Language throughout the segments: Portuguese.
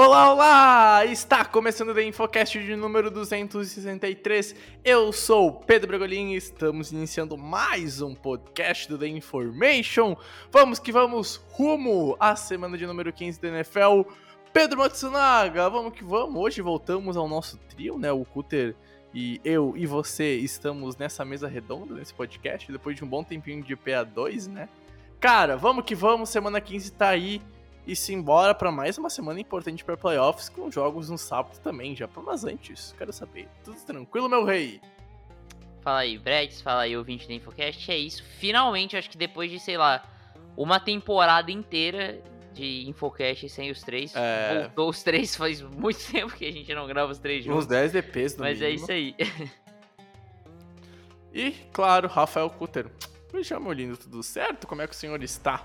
Olá, olá! Está começando o The Infocast de número 263. Eu sou Pedro Bragolin e estamos iniciando mais um podcast do The Information. Vamos que vamos rumo à semana de número 15 da NFL. Pedro Matsunaga, vamos que vamos. Hoje voltamos ao nosso trio, né? O Cutter e eu e você estamos nessa mesa redonda nesse podcast depois de um bom tempinho de PA2, né? Cara, vamos que vamos. Semana 15 tá aí e se embora para mais uma semana importante para playoffs com jogos no sábado também, já mas antes, quero saber. Tudo tranquilo, meu rei? Fala aí, Bregs, fala aí, ouvinte do Infocast. É isso, finalmente, acho que depois de, sei lá, uma temporada inteira de Infocast sem os três, É. voltou os três, faz muito tempo que a gente não grava os três juntos. Uns 10 DPs no Mas é mínimo. isso aí. E, claro, Rafael Cutter. Me chama, lindo, tudo certo? Como é que o senhor está?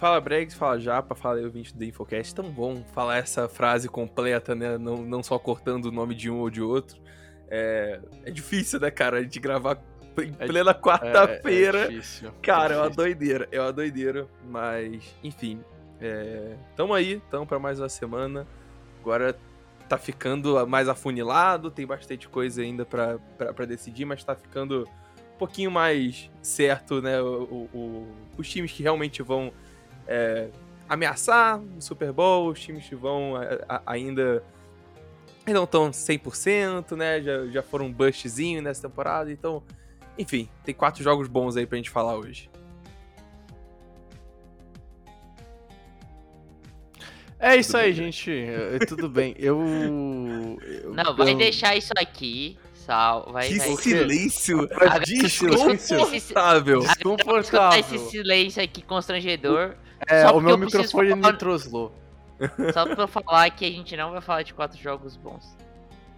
Fala Bregs, fala Japa, fala aí ouvinte do Infocast. Tão bom falar essa frase completa, né? Não, não só cortando o nome de um ou de outro. É, é difícil, né, cara? A gente gravar em É- plena É, quarta-feira. é difícil. cara, é uma doideira, é uma doideira. Mas, enfim. É, tamo aí, tamo pra mais uma semana. Agora tá ficando mais afunilado, tem bastante coisa ainda pra decidir, mas tá ficando um pouquinho mais certo, né? o- o- o- os times que realmente vão é, ameaçar o Super Bowl, os times que vão a- a- ainda não estão 100%, né? Já, já foram um bustzinho nessa temporada, então, enfim, tem quatro jogos bons aí pra gente falar hoje. É isso aí, gente. É, Tudo bem. Eu. eu- Não, vai eu- deixar isso aqui, sal, vai... que vai... silêncio Agora- desconfortável. Escutar Desconfortável. esse silêncio aqui constrangedor, É, Só o meu microfone falar- me troslou. só pra eu falar que a gente não vai falar de quatro jogos bons.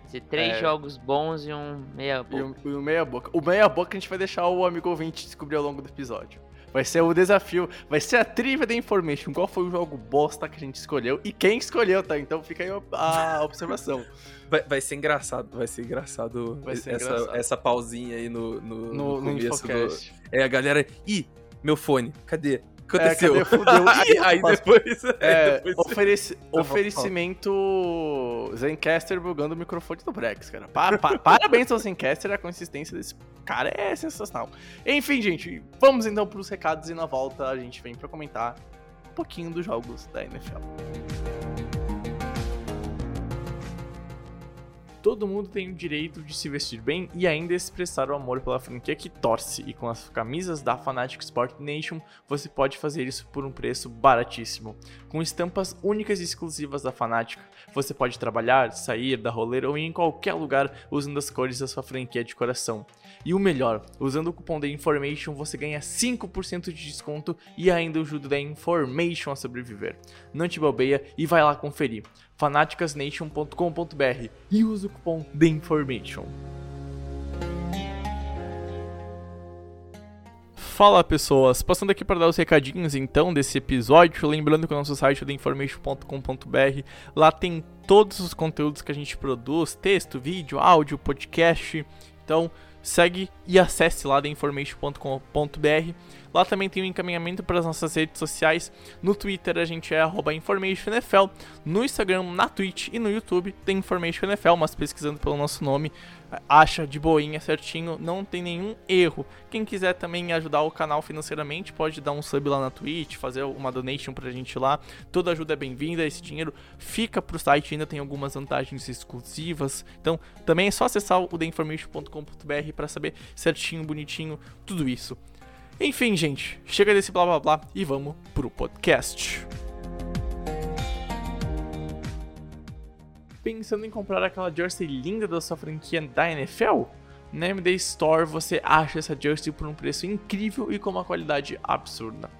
Vai ser três É. jogos bons e um meia E boca. o, e o meia boca. O meia boca a gente vai deixar o amigo ouvinte descobrir ao longo do episódio. Vai ser o desafio, vai ser a trivia da information. Qual foi o jogo bosta que a gente escolheu e quem escolheu, tá? Então fica aí a observação. Vai, vai ser engraçado, vai ser engraçado, Vai ser essa, engraçado. essa pausinha aí no, no, No, no no começo. do- Infocast. É, a galera. Ih, meu fone, cadê? Que É, aconteceu? cadê? Aí, aí depois. aí É, depois- ofereci- bom, oferecimento Zencaster bugando o microfone do Brex, cara. Pa- pa- parabéns ao Zencaster, a consistência desse cara é sensacional. Enfim, gente, vamos então pros recados e na volta a gente vem pra comentar um pouquinho dos jogos da NFL. Todo mundo tem o direito de se vestir bem e ainda expressar o amor pela franquia que torce. E com as camisas da Fanatic Sport Nation, você pode fazer isso por um preço baratíssimo. Com estampas únicas e exclusivas da Fanatic, você pode trabalhar, sair, dar rolê ou ir em qualquer lugar usando as cores da sua franquia de coração. E o melhor, usando o cupom da Information você ganha 5% de desconto e ainda ajuda da Information a sobreviver. Não te bobeia e vai lá conferir fanaticasnation.com.br e usa o cupom The Information. Fala pessoas, passando aqui para dar os recadinhos então desse episódio, lembrando que o nosso site é theinformation.com.br, lá tem todos os conteúdos que a gente produz, texto, vídeo, áudio, podcast, então segue e acesse lá theinformation.com.br. Lá também tem o encaminhamento para as nossas redes sociais. No Twitter a gente é arroba InformationNFL. No Instagram, na Twitch e no YouTube tem InformationNFL, mas pesquisando pelo nosso nome, acha de boinha certinho, não tem nenhum erro. Quem quiser também ajudar o canal financeiramente, pode dar um sub lá na Twitch, fazer uma donation pra gente lá. Toda ajuda é bem-vinda, esse dinheiro fica pro site, ainda tem algumas vantagens exclusivas. Então, também é só acessar o theinformation.com.br para saber certinho, bonitinho, tudo isso. Enfim, gente, chega desse blá blá blá e vamos pro podcast. Pensando em comprar aquela jersey linda da sua franquia da NFL? Na MD Store você acha essa jersey por um preço incrível e com uma qualidade absurda.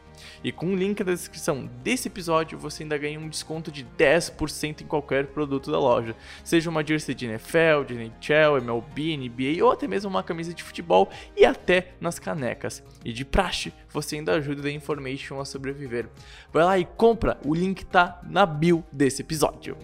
E com o link na descrição desse episódio, você ainda ganha um desconto de 10% em qualquer produto da loja. Seja uma jersey de NFL, de NHL, MLB, NBA ou até mesmo uma camisa de futebol e até nas canecas. E de praxe, você ainda ajuda a Information a sobreviver. Vai lá e compra, o link tá na bio desse episódio.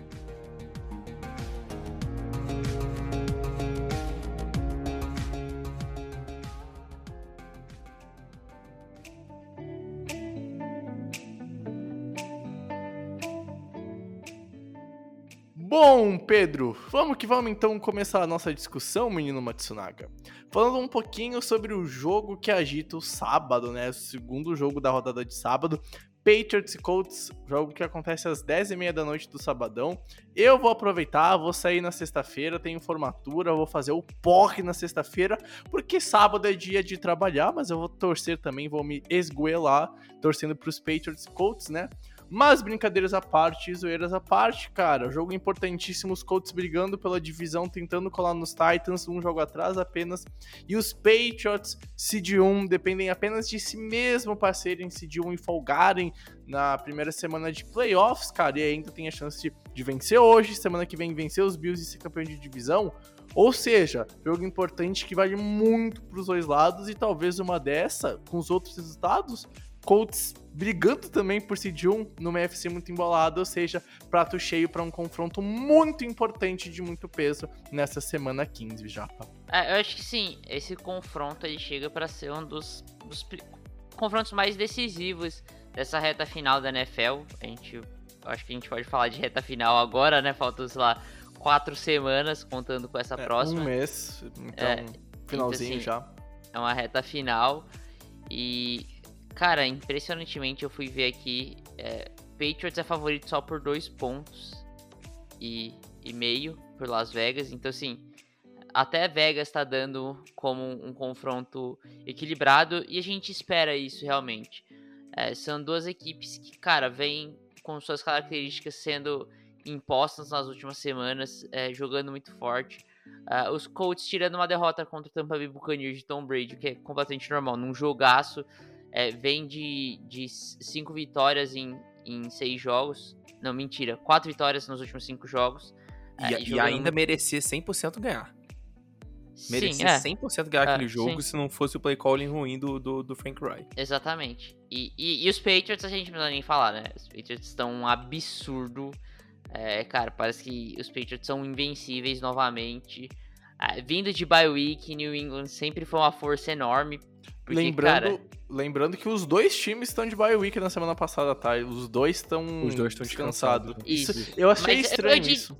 Bom, Pedro, vamos que vamos então começar a nossa discussão, menino Matsunaga. Falando um pouquinho sobre o jogo que agita o sábado, né? O segundo jogo da rodada de sábado. Patriots e Colts, jogo que acontece às 10h30 da noite do sabadão. Eu vou aproveitar, vou sair na sexta-feira, tenho formatura, vou fazer o porre na sexta-feira, porque sábado é dia de trabalhar, mas eu vou torcer também, vou me esgoelar, torcendo pros Patriots e Colts, né? Mas brincadeiras à parte, zoeiras à parte, cara. Jogo importantíssimo, os Colts brigando pela divisão, tentando colar nos Titans, um jogo atrás apenas. E os Patriots, seed 1, dependem apenas de si mesmo para serem seed 1 e folgarem na primeira semana de playoffs, cara. E ainda tem a chance de vencer hoje, semana que vem vencer os Bills e ser campeão de divisão. Ou seja, jogo importante que vale muito para os dois lados e talvez uma dessa, com os outros resultados, Colts brigando também por seed 1 numa UFC muito embolada, ou seja, prato cheio para um confronto muito importante de muito peso nessa semana 15, Japa. É, eu acho que sim, esse confronto ele chega para ser um dos, dos confrontos mais decisivos dessa reta final da NFL. A gente, acho que a gente pode falar de reta final agora, né? Faltam, sei lá, quatro semanas contando com essa é, próxima. Um mês, então, é, finalzinho então, assim, já. É uma reta final e Cara, impressionantemente eu fui ver aqui. É, Patriots é favorito só por dois pontos e, e meio por Las Vegas. Então, assim, até Vegas tá dando como um, um confronto equilibrado e a gente espera isso realmente. É, são duas equipes que, cara, vêm com suas características sendo impostas nas últimas semanas, é, jogando muito forte. Uh, os Colts tirando uma derrota contra o Tampa Bay Buccaneers de Tom Brady, que é completamente normal, num jogaço é, vem de, de cinco vitórias em, em seis jogos. Não, mentira. Quatro vitórias nos últimos cinco jogos. E, é, e ainda merecia 100% ganhar. Merecia sim, é. 100% ganhar é, aquele jogo sim. se não fosse o play calling ruim do, do, do Frank Wright. Exatamente. E, e, e, os Patriots a gente não precisa nem falar, né? Os Patriots estão um absurdo. É, cara, parece que os Patriots são invencíveis novamente. É, vindo de bye week, New England sempre foi uma força enorme. Porque, lembrando, cara... lembrando que os dois times estão de bye week na semana passada, tá? Os dois estão Os dois estão descansados. Isso. isso. Eu achei mas estranho eu, isso.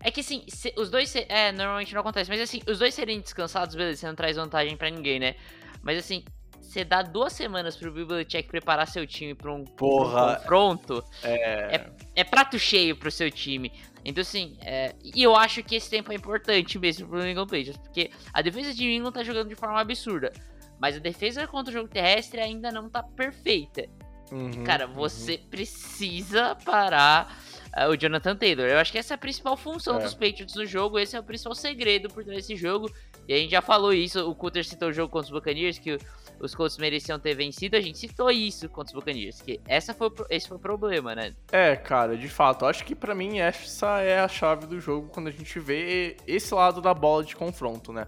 É que assim, se, os dois. Se, é, normalmente não acontece, mas assim, os dois serem descansados, beleza, você não traz vantagem para ninguém, né? Mas assim, você dá duas semanas pro Belichick preparar seu time pra um, Porra, um confronto, é... é... É, prato cheio pro seu time. Então, assim, é... e eu acho que esse tempo é importante mesmo pro New England Patriots, porque a defesa de New England tá jogando de forma absurda. Mas a defesa contra o jogo terrestre ainda não tá perfeita. Uhum, Cara, você uhum. precisa parar uh, o Jonathan Taylor. Eu acho que essa é a principal função é. dos Patriots no jogo. Esse é o principal segredo por trás desse jogo. E a gente já falou isso. O Cutter citou o jogo contra os Buccaneers, que os Colts mereciam ter vencido. A gente citou isso contra os Buccaneers. Que essa foi, esse foi o problema, né? É, cara, de fato. Acho que para mim essa é a chave do jogo quando a gente vê esse lado da bola de confronto, né?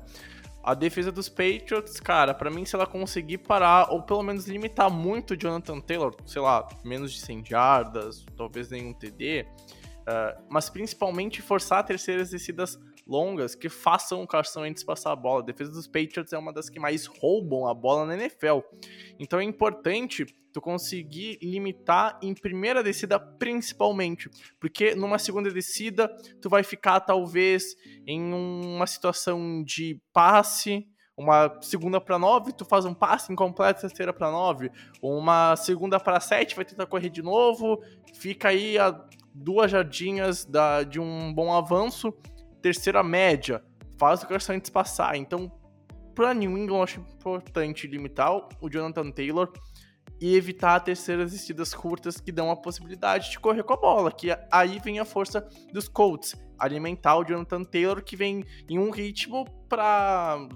A defesa dos Patriots, cara, para mim, se ela conseguir parar, ou pelo menos limitar muito o Jonathan Taylor, sei lá, menos de 100 jardas, talvez nenhum TD, uh, ah, mas principalmente forçar terceiras descidas longas que façam o Carson Wentz passar a bola. A defesa dos Patriots é uma das que mais roubam a bola na NFL. Então é importante tu conseguir limitar em primeira descida principalmente, porque numa segunda descida tu vai ficar talvez em uma situação de passe, uma segunda para nove, tu faz um passe incompleto, terceira para nove, uma segunda para sete, vai tentar correr de novo, fica aí a duas jardinhas da, de um bom avanço, terceira média, faz o Carson Wentz passar. Então, para New England, eu acho importante limitar o Jonathan Taylor e evitar terceiras descidas curtas que dão a possibilidade de correr com a bola, que aí vem a força dos Colts, alimentar o Jonathan Taylor que vem em um ritmo para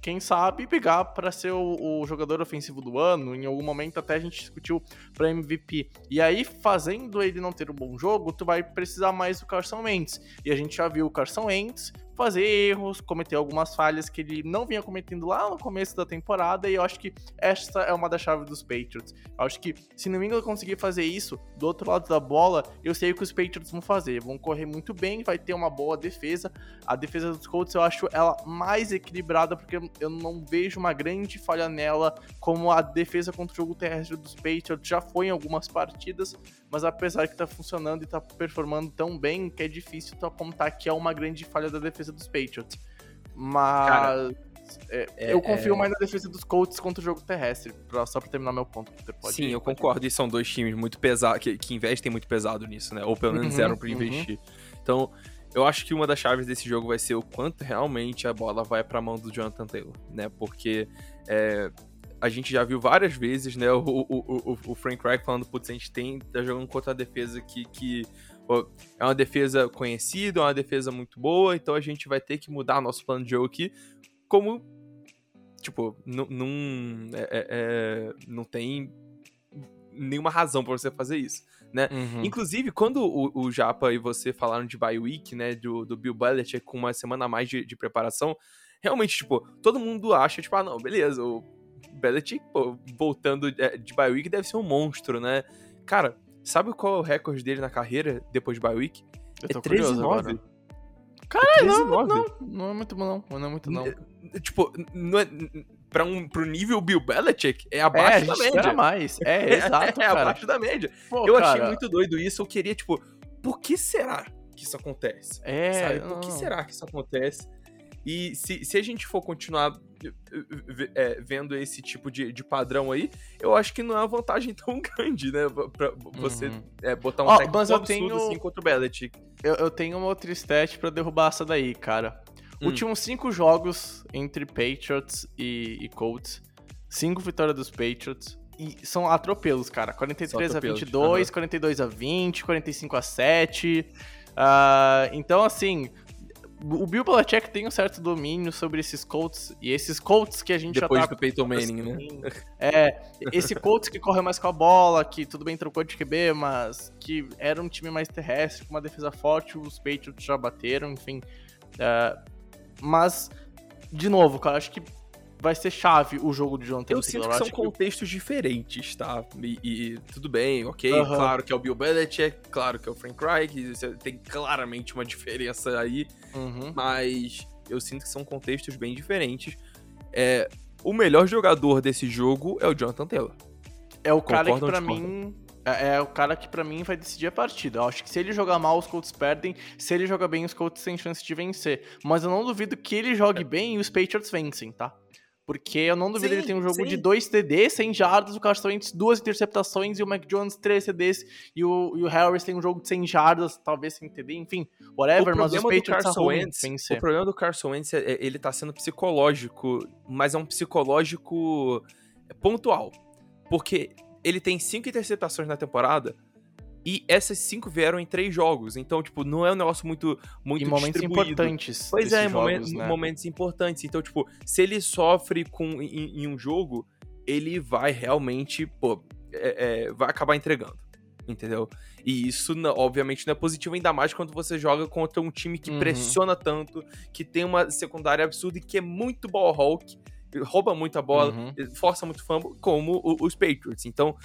quem sabe pegar para ser o, o, jogador ofensivo do ano. Em algum momento até a gente discutiu para MVP. E aí, fazendo ele não ter um bom jogo, tu vai precisar mais do Carson Wentz. E a gente já viu o Carson Wentz fazer erros, cometer algumas falhas que ele não vinha cometendo lá no começo da temporada, e eu acho que essa é uma das chaves dos Patriots. Eu acho que se no England conseguir fazer isso do outro lado da bola, eu sei o que os Patriots vão fazer. Vão correr muito bem, vai ter uma boa defesa. A defesa dos Colts eu acho ela mais equilibrada, porque eu não vejo uma grande falha nela, como a defesa contra o jogo terrestre dos Patriots já foi em algumas partidas, mas apesar que tá funcionando e tá performando tão bem, que é difícil tu apontar que é uma grande falha da defesa dos Patriots. Mas. Cara, é, é, eu confio é... mais na defesa dos Colts contra o jogo terrestre, pra, só pra terminar meu ponto. Pode Sim, eu concordo. E são dois times muito pesados, que, que, investem muito pesado nisso, né? Ou pelo menos uhum, eram pra uhum. investir. Então, eu acho que uma das chaves desse jogo vai ser o quanto realmente a bola vai pra mão do Jonathan Taylor, né? Porque é, a gente já viu várias vezes, né? O, o, o, o Frank Reich falando, putz, a gente tem, tá jogando contra a defesa que, que é uma defesa conhecida, é uma defesa muito boa, então a gente vai ter que mudar nosso plano de jogo aqui, como, tipo, não, é, é, é, não tem nenhuma razão para você fazer isso, né? Uhum. Inclusive, quando o, o, Japa e você falaram de bye week, né, do, do Bill Belichick com uma semana a mais de, de preparação, realmente, tipo, todo mundo acha, tipo, ah, não, beleza, o Belichick, pô, voltando de, de bye week deve ser um monstro, né? Cara, Sabe qual é o recorde dele na carreira depois de bye week? Eu tô é 13 9. Caralho, não, não, não, não é muito bom, não. Não é muito, não. Tipo, não é, pra um, pro nível Bill Belichick, é abaixo é, da média. mais. É, exato, É, é abaixo da média. Pô, eu cara... achei muito doido isso. Eu queria, tipo, por que será que isso acontece? É, Sabe? Por que será que isso acontece? E se, se a gente for continuar é, vendo esse tipo de, de padrão aí, eu acho que não é uma vantagem tão grande, né? Pra você uhum. é, botar um oh, mas eu tenho... assim contra o Belichick. Eu, eu tenho uma outra stat pra derrubar essa daí, cara. Hum. Últimos cinco jogos entre Patriots e, e Colts. Cinco vitórias dos Patriots. E são atropelos, cara. 43 atropelos. a 22, uhum. 42 a 20, 45 a 7. Uh, então, assim, o Bill Belichick tem um certo domínio sobre esses Colts, e esses Colts que a gente Depois já tá... Depois do Peyton Manning, assim, né? É, esse Colts que corre mais com a bola, que tudo bem trocou de QB, mas que era um time mais terrestre, com uma defesa forte, os Patriots já bateram, enfim. Uh, mas, de novo, cara, acho que vai ser chave o jogo de Jonathan Eu sinto que são contextos diferentes, tá? E, e, tudo bem, ok, claro que é o Bill Belichick, claro que é o Frank Reich, tem claramente uma diferença aí, uhum. mas eu sinto que são contextos bem diferentes. É, o melhor jogador desse jogo é o Jonathan Taylor. É o cara que pra mim é, é, o cara que para mim vai decidir a partida. Eu acho que se ele jogar mal, os Colts perdem. Se ele jogar bem, os Colts têm chance de vencer. Mas eu não duvido que ele jogue é. bem e os Patriots vencem, tá? Porque eu não duvido sim, ele ter um jogo sim. de dois TDs, 100 jardas, o Carson Wentz duas interceptações e o Mac Jones três TDs e o, e o Harris tem um jogo de 100 jardas, talvez sem TD, enfim, whatever, mas os Patriots Carson Wentz, O problema do Carson Wentz é, é ele tá sendo psicológico, mas é um psicológico pontual. Porque ele tem cinco interceptações na temporada, e essas cinco vieram em três jogos. Então, tipo, não é um negócio muito, muito em momentos importantes. Pois é, em momentos, né? momentos importantes. Então, tipo, se ele sofre com, em, em um jogo, ele vai realmente, pô, é, é, vai acabar entregando. Entendeu? E isso, obviamente, não é positivo, ainda mais quando você joga contra um time que uhum. pressiona tanto, que tem uma secundária absurda e que é muito ball hawk, rouba muita bola, uhum. força muito fumble, como os Patriots. Então,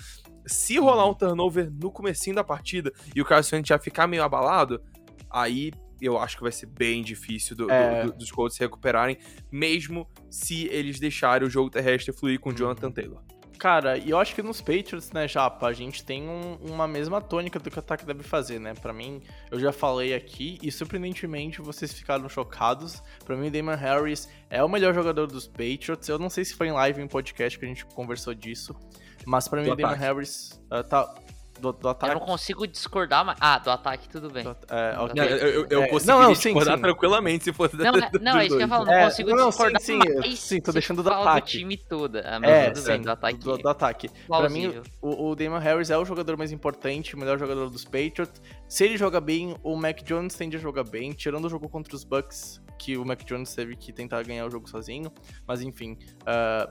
se rolar um turnover no comecinho da partida e o Carson Wentz já ficar meio abalado, aí eu acho que vai ser bem difícil do, é. do, do, dos Colts se recuperarem, mesmo se eles deixarem o jogo terrestre fluir com o Jonathan uhum. Taylor. Cara, e eu acho que nos Patriots, né, Japa, a gente tem um, uma mesma tônica do que o ataque deve fazer, né? Para mim, eu já falei aqui e surpreendentemente vocês ficaram chocados. Para mim, o Damon Harris é o melhor jogador dos Patriots. Eu não sei se foi em live em podcast que a gente conversou disso, mas para mim, o Damon Harris uh, tá do, do Eu ataque. não consigo discordar, mas. Ah, do ataque, tudo bem. do- é. Não, eu, eu, eu É, conseguiria não, não, sim, discordar sim. tranquilamente se fosse Não, da- é- não, é isso que eu falo, não É, consigo não, sim, discordar sim, mais sim, tô deixando do ataque. time todo. Ah, mas É, tudo bem, sim, do ataque. do, do ataque. Pra mim, o, o Damon Harris é o jogador mais importante, o melhor jogador dos Patriots. Se ele joga bem, o Mac Jones tende a jogar bem, tirando o jogo contra os Bucks, que o Mac Jones teve que tentar ganhar o jogo sozinho. Mas enfim, ah,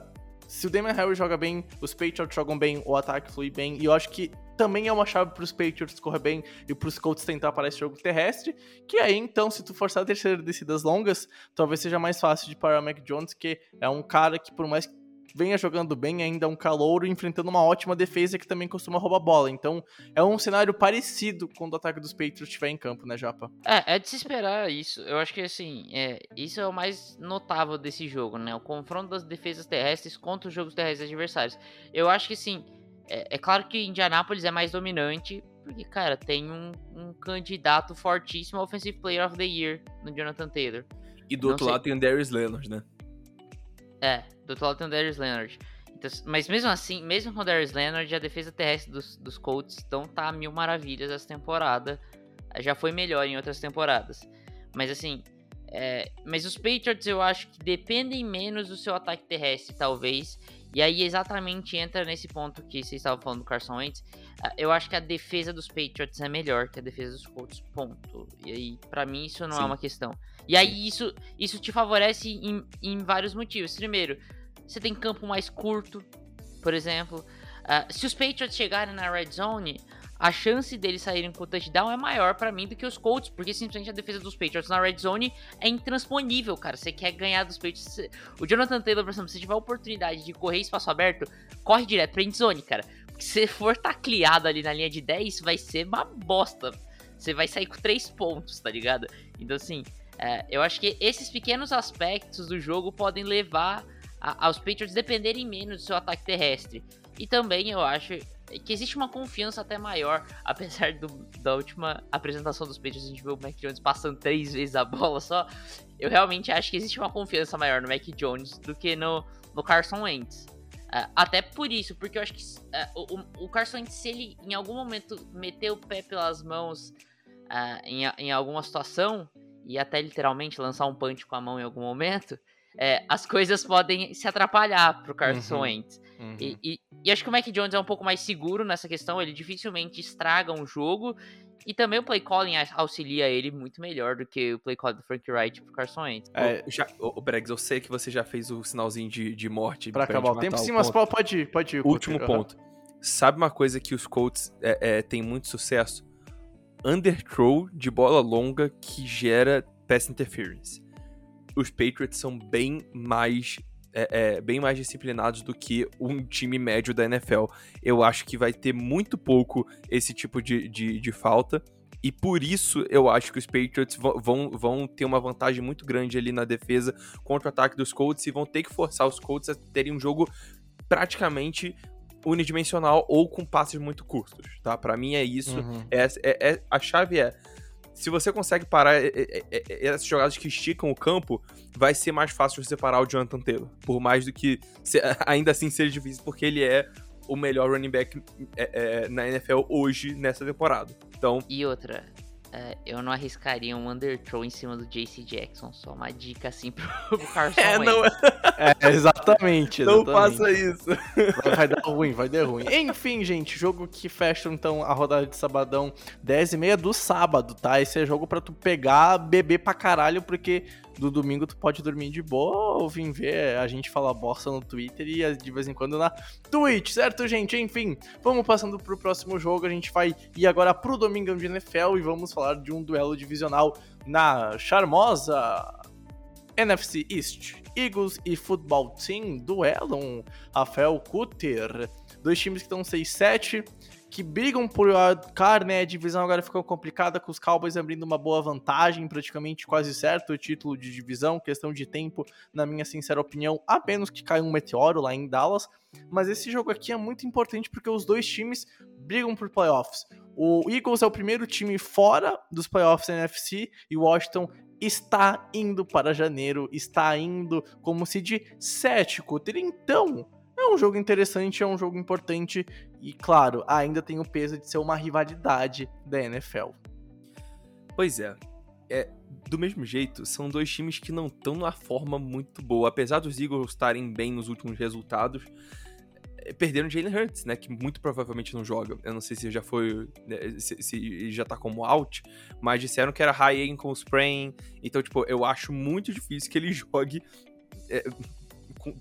se o Damon Harris joga bem, os Patriots jogam bem, o ataque flui bem, e eu acho que também é uma chave pros Patriots correr bem e pros Colts tentar parar esse jogo terrestre, que aí então, se tu forçar a terceira descidas longas, talvez seja mais fácil de parar o Mac Jones, que é um cara que por mais que venha jogando bem, ainda é um calouro, enfrentando uma ótima defesa que também costuma roubar bola. Então, é um cenário parecido quando o ataque dos Patriots estiver em campo, né, Japa? É, é de se esperar isso. Eu acho que assim, é, isso é o mais notável desse jogo, né? O confronto das defesas terrestres contra os jogos terrestres adversários. Eu acho que sim. É, é claro que Indianapolis é mais dominante, porque, cara, tem um, um candidato fortíssimo ao Offensive Player of the Year no Jonathan Taylor. E do Não outro sei. lado tem o Darius Leonard, né? É, do outro lado tem o Darius Leonard. Então, mas mesmo assim, mesmo com o Darius Leonard, a defesa terrestre dos, dos Colts não tá mil maravilhas essa temporada. Já foi melhor em outras temporadas. Mas assim, é, mas os Patriots eu acho que dependem menos do seu ataque terrestre, talvez. E aí exatamente entra nesse ponto que vocês estavam falando do Carson Wentz. Ah, Eu acho que a defesa dos Patriots é melhor que a defesa dos Colts, ponto. E aí, pra mim, isso não é Sim. uma questão. E aí, isso, isso te favorece em, em vários motivos. Primeiro, você tem campo mais curto, por exemplo. Ah, se os Patriots chegarem na red zone, a chance deles saírem com o touchdown é maior pra mim do que os Colts, porque simplesmente a defesa dos Patriots na red zone é intransponível, cara. Você quer ganhar dos Patriots. O Jonathan Taylor, por exemplo, se tiver a oportunidade de correr espaço aberto, corre direto pra end zone, cara. Porque se for tacleado ali na linha de 10, vai ser uma bosta. Você vai sair com 3 pontos, tá ligado? Então, assim, é, eu acho que esses pequenos aspectos do jogo podem levar aos Patriots dependerem menos do seu ataque terrestre. E também eu acho que existe uma confiança até maior, apesar do- da última apresentação dos Patriots, a gente viu o Mac Jones passando três vezes a bola só. Eu realmente acho que existe uma confiança maior no Mac Jones do que no, no Carson Wentz. É, até por isso, porque eu acho que é, o, o- Carson Wentz, se ele em algum momento meter o pé pelas mãos ah, em, em alguma situação, e até literalmente lançar um punch com a mão em algum momento, é, as coisas podem se atrapalhar pro Carson Uhum. Wentz. E, e- e acho que o Mac Jones é um pouco mais seguro nessa questão, ele dificilmente estraga um jogo. E também o play calling auxilia ele muito melhor do que o play calling do Frank Wright pro Carson Wentz. É, Ô, já, ô, Bregs, eu sei que você já fez o sinalzinho de, de morte. pra gente acabar o tempo, sim, mas pode ir, pode ir. Último ponto. Sabe uma coisa que os Colts é, é, têm muito sucesso? Underthrow de bola longa que gera pass interference. Os Patriots são bem mais é, é, bem mais disciplinados do que um time médio da NFL. Eu acho que vai ter muito pouco esse tipo de, de, de falta. E por isso eu acho que os Patriots vão, vão, ter uma vantagem muito grande ali na defesa contra o ataque dos Colts e vão ter que forçar os Colts a terem um jogo praticamente unidimensional ou com passes muito curtos, tá? Pra mim é isso. Uhum. É, é- é- a chave é se você consegue parar essas jogadas que esticam o campo, vai ser mais fácil você parar o Jonathan Taylor. Por mais do que ainda assim seja difícil, porque ele é o melhor running back é, é, na NFL hoje nessa temporada. Então, E outra, é, eu não arriscaria um underthrow em cima do JC Jackson. Só uma dica assim pro, pro Carson é, não, É, exatamente, não exatamente. faça isso. Vai, vai dar ruim, vai dar ruim. Enfim, gente, jogo que fecha então a rodada de sabadão 10 e meia do sábado, tá? Esse é jogo pra tu pegar, beber pra caralho, porque do domingo tu pode dormir de boa ou vir ver a gente falar bosta no Twitter e de vez em quando na Twitch, certo, gente? Enfim, vamos passando pro próximo jogo. A gente vai ir agora pro Domingão de NFL e vamos falar de um duelo divisional na charmosa NFC East. Eagles e Football Team duelam Rafael Cutter. Dois times que estão 6-7, que brigam por a né? A divisão agora ficou complicada, com os Cowboys abrindo uma boa vantagem, praticamente quase certo o título de divisão, questão de tempo, na minha sincera opinião, a menos que caia um meteoro lá em Dallas. Mas esse jogo aqui é muito importante porque os dois times brigam por playoffs. O Eagles é o primeiro time fora dos playoffs da NFC e Washington está indo para janeiro, está indo como se de 7, Cutter. Então, é um jogo interessante, é um jogo importante e, claro, ainda tem o peso de ser uma rivalidade da NFL. Pois é. É, do mesmo jeito, são dois times que não estão numa forma muito boa. Apesar dos Eagles estarem bem nos últimos resultados, é, perderam Jalen Hurts, né? Que muito provavelmente não joga. Eu não sei se já foi. né, Se, se já tá como out, mas disseram que era high ankle sprain. Então, tipo, eu acho muito difícil que ele jogue é,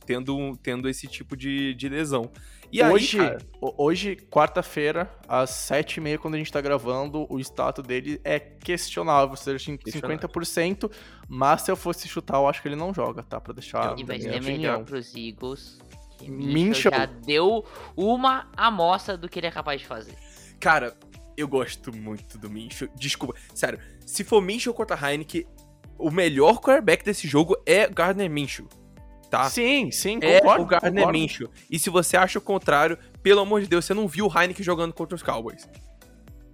tendo, tendo esse tipo de, de lesão. E hoje, aí, cara, hoje quarta-feira, às 7h30, quando a gente tá gravando, o status dele é questionável, ou seja, em Questionável. 50%, mas se eu fosse chutar, eu acho que ele não joga, tá? Pra deixar E vai ser opinião. melhor pros Eagles. que Minchel. Minchel já deu uma amostra do que ele é capaz de fazer. Cara, eu gosto muito do Minshew. Desculpa, sério. Se for Minshew contra Heineken, o melhor quarterback desse jogo é Gardner Minshew, tá? Sim, sim, é concordo. o Gardner concordo. Minshew. E se você acha o contrário, pelo amor de Deus, você não viu o Heineken jogando contra os Cowboys.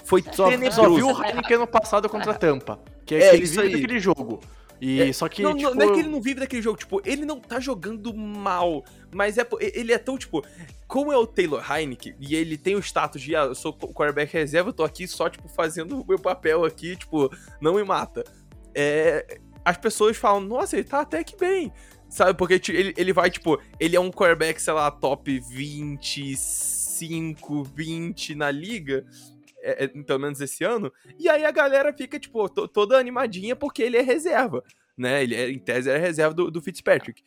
Foi Só, tenebroso. só viu o Heineken ano passado contra a Tampa, que é, É, que ele isso vive aí. daquele jogo. E É, só que, não, tipo... não, é que ele não vive daquele jogo, tipo, ele não tá jogando mal, mas é, ele é tão, tipo, como é o Taylor Heineken, e ele tem o status de, ah, eu sou o quarterback reserva, eu tô aqui só, tipo, fazendo o meu papel aqui, tipo, não me mata. É, as pessoas falam, nossa, ele tá até que bem, sabe, porque ele, ele vai, tipo, ele é um quarterback, sei lá, top 25, 20 na liga, é, é, pelo menos esse ano, e aí a galera fica, tipo, to- toda animadinha porque ele é reserva, né? Ele, é, em tese, era reserva do, do Fitzpatrick.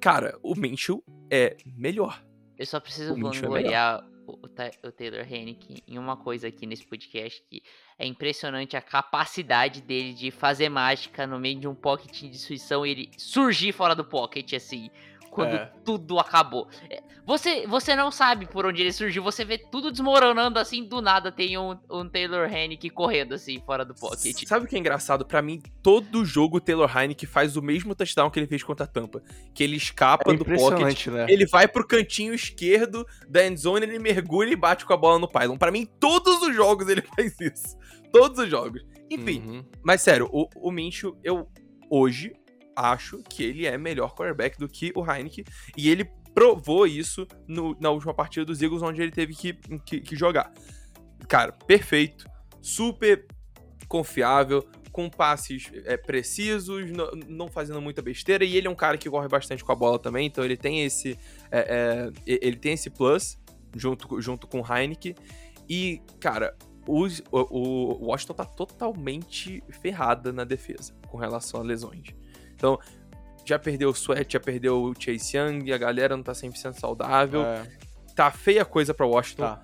Cara, o Minshew é melhor. Eu só preciso é vangloriar o, o Ta- o Taylor Hennick em uma coisa aqui nesse podcast que é impressionante a capacidade dele de fazer mágica no meio de um pocket de destruição e ele surgir fora do pocket, assim, quando É. tudo acabou. É, Você, você não sabe por onde ele surgiu, você vê tudo desmoronando assim, do nada tem um, um Taylor Hennick correndo assim, fora do pocket. Sabe o que é engraçado? Pra mim, todo jogo o Taylor Heineken faz o mesmo touchdown que ele fez contra a Tampa. Que ele escapa É do pocket, impressionante, né? ele vai pro cantinho esquerdo da endzone, ele mergulha e bate com a bola no pylon. Pra mim, todos os jogos ele faz isso. Todos os jogos. Enfim, Uhum. Mas sério, o, o Minshew, eu hoje acho que ele é melhor quarterback do que o Heineken. E ele provou isso no- na última partida dos Eagles, onde ele teve que, que, que jogar. Cara, perfeito. Super confiável, com passes é, precisos, no- não fazendo muita besteira. E ele é um cara que corre bastante com a bola também, então ele tem esse, é, é, ele tem esse plus junto, junto com o Heineken. E, cara, o, o Washington tá totalmente ferrada na defesa com relação a lesões. Então, já perdeu o Sweat, já perdeu o Chase Young, a galera não tá 100% saudável. É, Tá feia coisa pra Washington. tá.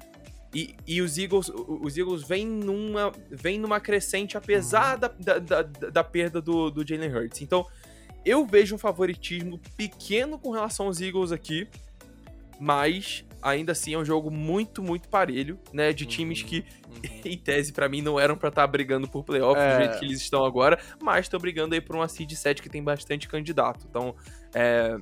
E, e os Eagles, os Eagles vêm numa, vêm numa crescente, apesar da, da, da, da perda do, do Jalen Hurts. Então, eu vejo um favoritismo pequeno com relação aos Eagles aqui, mas ainda assim é um jogo muito, muito parelho, né? De times Uhum, que, uhum. em tese, pra mim, não eram pra estar brigando por playoff É. do jeito que eles estão agora, mas estão brigando aí por uma seed 7 que tem bastante candidato. Então, é,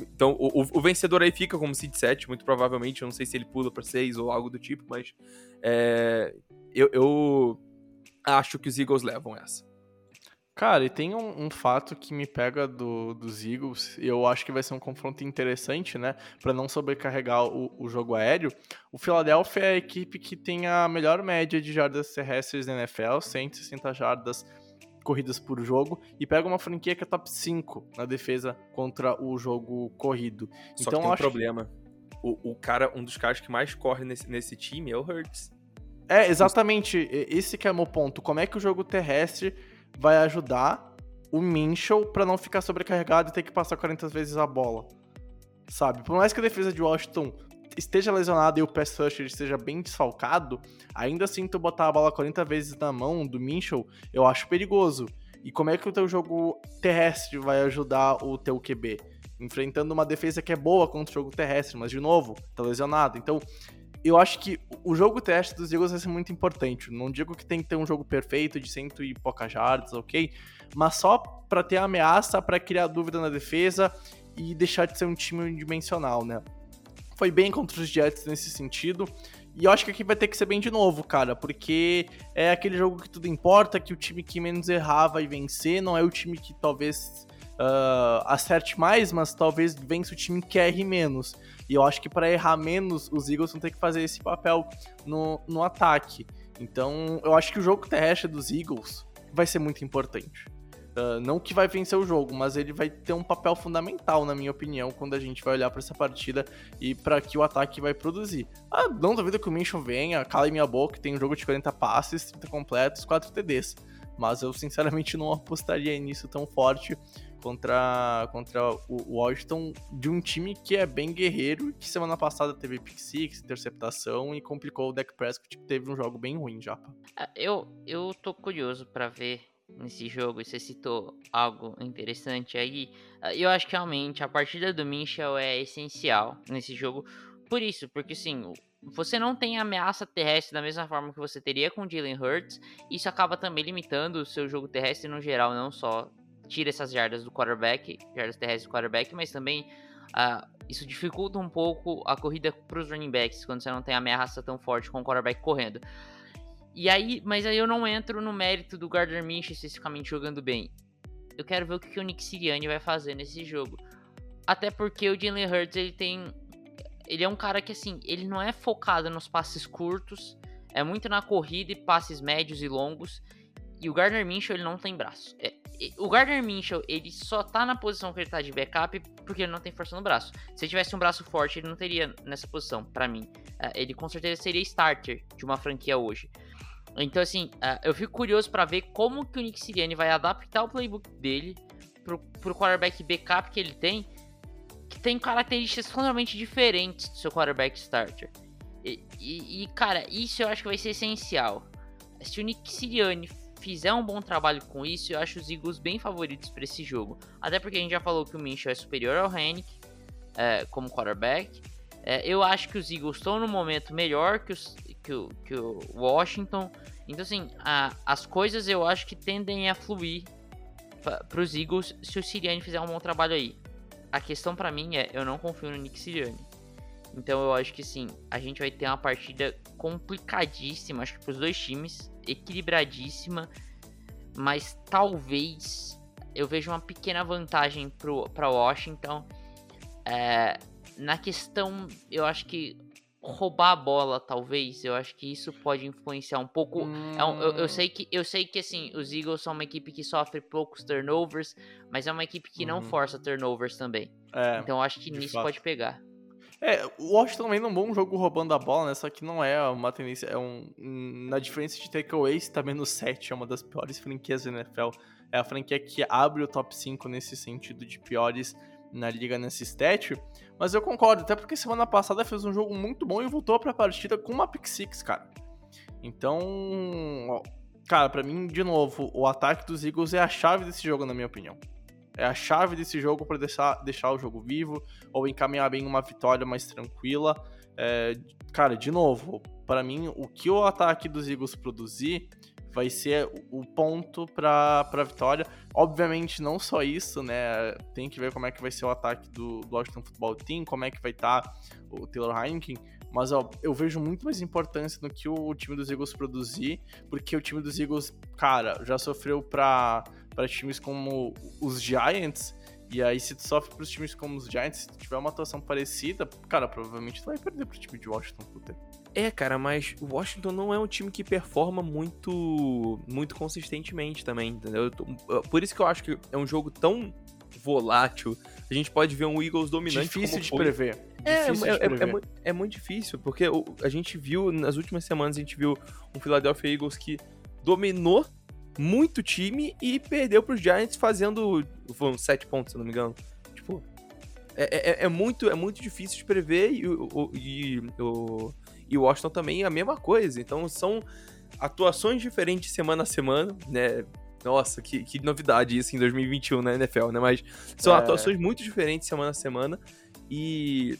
então o, o- o vencedor aí fica como seed 7, muito provavelmente. Eu não sei se ele pula pra 6 ou algo do tipo, mas é, eu, eu acho que os Eagles levam essa. Cara, e tem um, um fato que me pega do, dos Eagles, e eu acho que vai ser um confronto interessante, né? Pra não sobrecarregar o, o jogo aéreo. O Philadelphia é a equipe que tem a melhor média de jardas terrestres da NFL, 160 jardas corridas por jogo, e pega uma franquia que é top 5 na defesa contra o jogo corrido. Só Então, que tem um problema. O, o cara, um dos caras que mais corre nesse, nesse time é o Hurts. É, exatamente. Esse que é o meu ponto. Como é que o jogo terrestre vai ajudar o Minchel pra não ficar sobrecarregado e ter que passar 40 vezes a bola? Sabe? Por mais que a defesa de Washington esteja lesionada e o pass rusher esteja bem desfalcado, ainda assim tu botar a bola 40 vezes na mão do Minchel, eu acho perigoso. E como é que o teu jogo terrestre vai ajudar o teu QB? Enfrentando uma defesa que é boa contra o jogo terrestre, mas de novo, tá lesionado. Então, eu acho que o jogo terrestre dos Eagles vai ser muito importante. Não digo que tem que ter um jogo perfeito de cento e poucas jardas, ok? Mas só pra ter ameaça, pra criar dúvida na defesa e deixar de ser um time unidimensional, né? Foi bem contra os Jets nesse sentido. E eu acho que aqui vai ter que ser bem de novo, cara, porque é aquele jogo que tudo importa, que o time que menos errar vai vencer, não é o time que talvez uh, acerte mais, mas talvez vença o time que erre menos. E eu acho que para errar menos, os Eagles vão ter que fazer esse papel no, no ataque. Então, eu acho que o jogo terrestre dos Eagles vai ser muito importante. Uh, não que vai vencer o jogo, mas ele vai ter um papel fundamental, na minha opinião, quando a gente vai olhar para essa partida e para que o ataque vai produzir. Ah, não duvido que o Minchon venha, cala minha boca, tem um jogo de 40 passes, 30 completos, 4 TDs. Mas eu sinceramente não apostaria nisso tão forte contra, contra o Washington de um time que é bem guerreiro, que semana passada teve pick six, interceptação e complicou o deck Prescott, que teve um jogo bem ruim já. Ah, eu, eu tô curioso para ver nesse jogo, você citou algo interessante aí, ah, eu acho que realmente a partida do Minchel é essencial nesse jogo. Por isso, porque sim, você não tem ameaça terrestre da mesma forma que você teria com o Jalen Hurts, isso acaba também limitando o seu jogo terrestre no geral, não só tira essas jardas do quarterback, jardas terrestres do quarterback, mas também uh, isso dificulta um pouco a corrida para os running backs quando você não tem ameaça tão forte com o quarterback correndo. E aí, mas aí eu não entro no mérito do Gardner Minshew especificamente jogando bem. Eu quero ver o que o Nick Sirianni vai fazer nesse jogo. Até porque o Jalen Hurts, ele tem ele é um cara que assim, ele não é focado nos passes curtos, é muito na corrida e passes médios e longos. E o Gardner Minshew, ele não tem braço. É, o Gardner Minshew, ele só tá na posição que ele tá de backup porque ele não tem força no braço. Se ele tivesse um braço forte, ele não teria nessa posição, para mim. É, ele com certeza seria starter de uma franquia hoje. Então, assim, uh, eu fico curioso para ver como que o Nick Sirianni vai adaptar o playbook dele pro, pro quarterback backup que ele tem, que tem características totalmente diferentes do seu quarterback starter. E, e, e, cara, isso eu acho que vai ser essencial. Se o Nick Sirianni fizer um bom trabalho com isso, eu acho os Eagles bem favoritos para esse jogo. Até porque a gente já falou que o Minshew é superior ao Hennick é, como quarterback. É, eu acho que os Eagles estão no momento melhor que, os, que, o, que o Washington. Então, assim, a, as coisas eu acho que tendem a fluir para os Eagles se o Sirianni fizer um bom trabalho aí. A questão para mim é, eu não confio no Nick Sirianni. Então eu acho que sim, a gente vai ter uma partida complicadíssima, acho que para os dois times, equilibradíssima, mas talvez eu veja uma pequena vantagem para Washington. É, na questão, eu acho que roubar a bola, talvez, eu acho que isso pode influenciar um pouco. Hum. É um, eu, eu, sei que eu sei que assim, os Eagles são uma equipe que sofre poucos turnovers, mas é uma equipe que não uhum. força turnovers também. É, então eu acho que nisso fato. pode pegar. É, o Washington também não é um bom jogo roubando a bola, né? Só que não é uma tendência. É um. Na diferença de takeaways, tá menos 7, é uma das piores franquias da NFL. É a franquia que abre o top 5 nesse sentido de piores na liga nesse stat. Mas eu concordo, até porque semana passada fez um jogo muito bom e voltou pra partida com uma pick six, cara. Então, cara, para mim, de novo, o ataque dos Eagles é a chave desse jogo, na minha opinião. É a chave desse jogo para deixar, deixar o jogo vivo ou encaminhar bem uma vitória mais tranquila. É, cara, de novo, para mim, o que o ataque dos Eagles produzir vai ser o ponto para a vitória. Obviamente, não só isso, né? Tem que ver como é que vai ser o ataque do, Washington Football Team, como é que vai estar tá o Taylor Heineken. Mas ó, eu vejo muito mais importância no que o time dos Eagles produzir, porque o time dos Eagles, cara, já sofreu para times como os Giants. E aí, se tu sofre para os times como os Giants, se tu tiver uma atuação parecida, cara, provavelmente tu vai perder pro time de Washington Football. É, cara, mas o Washington não é um time que performa muito muito consistentemente também, entendeu? Por isso que eu acho que é um jogo tão volátil. A gente pode ver um Eagles dominante. Difícil de prever. É, Difícil é, de prever. É, é, é, muito difícil, porque a gente viu, nas últimas semanas, a gente viu um Philadelphia Eagles que dominou muito time e perdeu para os Giants fazendo foram sete pontos, se não me engano. Tipo, é, é, é, muito, é muito difícil de prever e o, e o e o Washington também é a mesma coisa. Então são atuações diferentes semana a semana, né? Nossa, que, que novidade isso em 2021 na NFL, né? Mas são é. atuações muito diferentes semana a semana. E.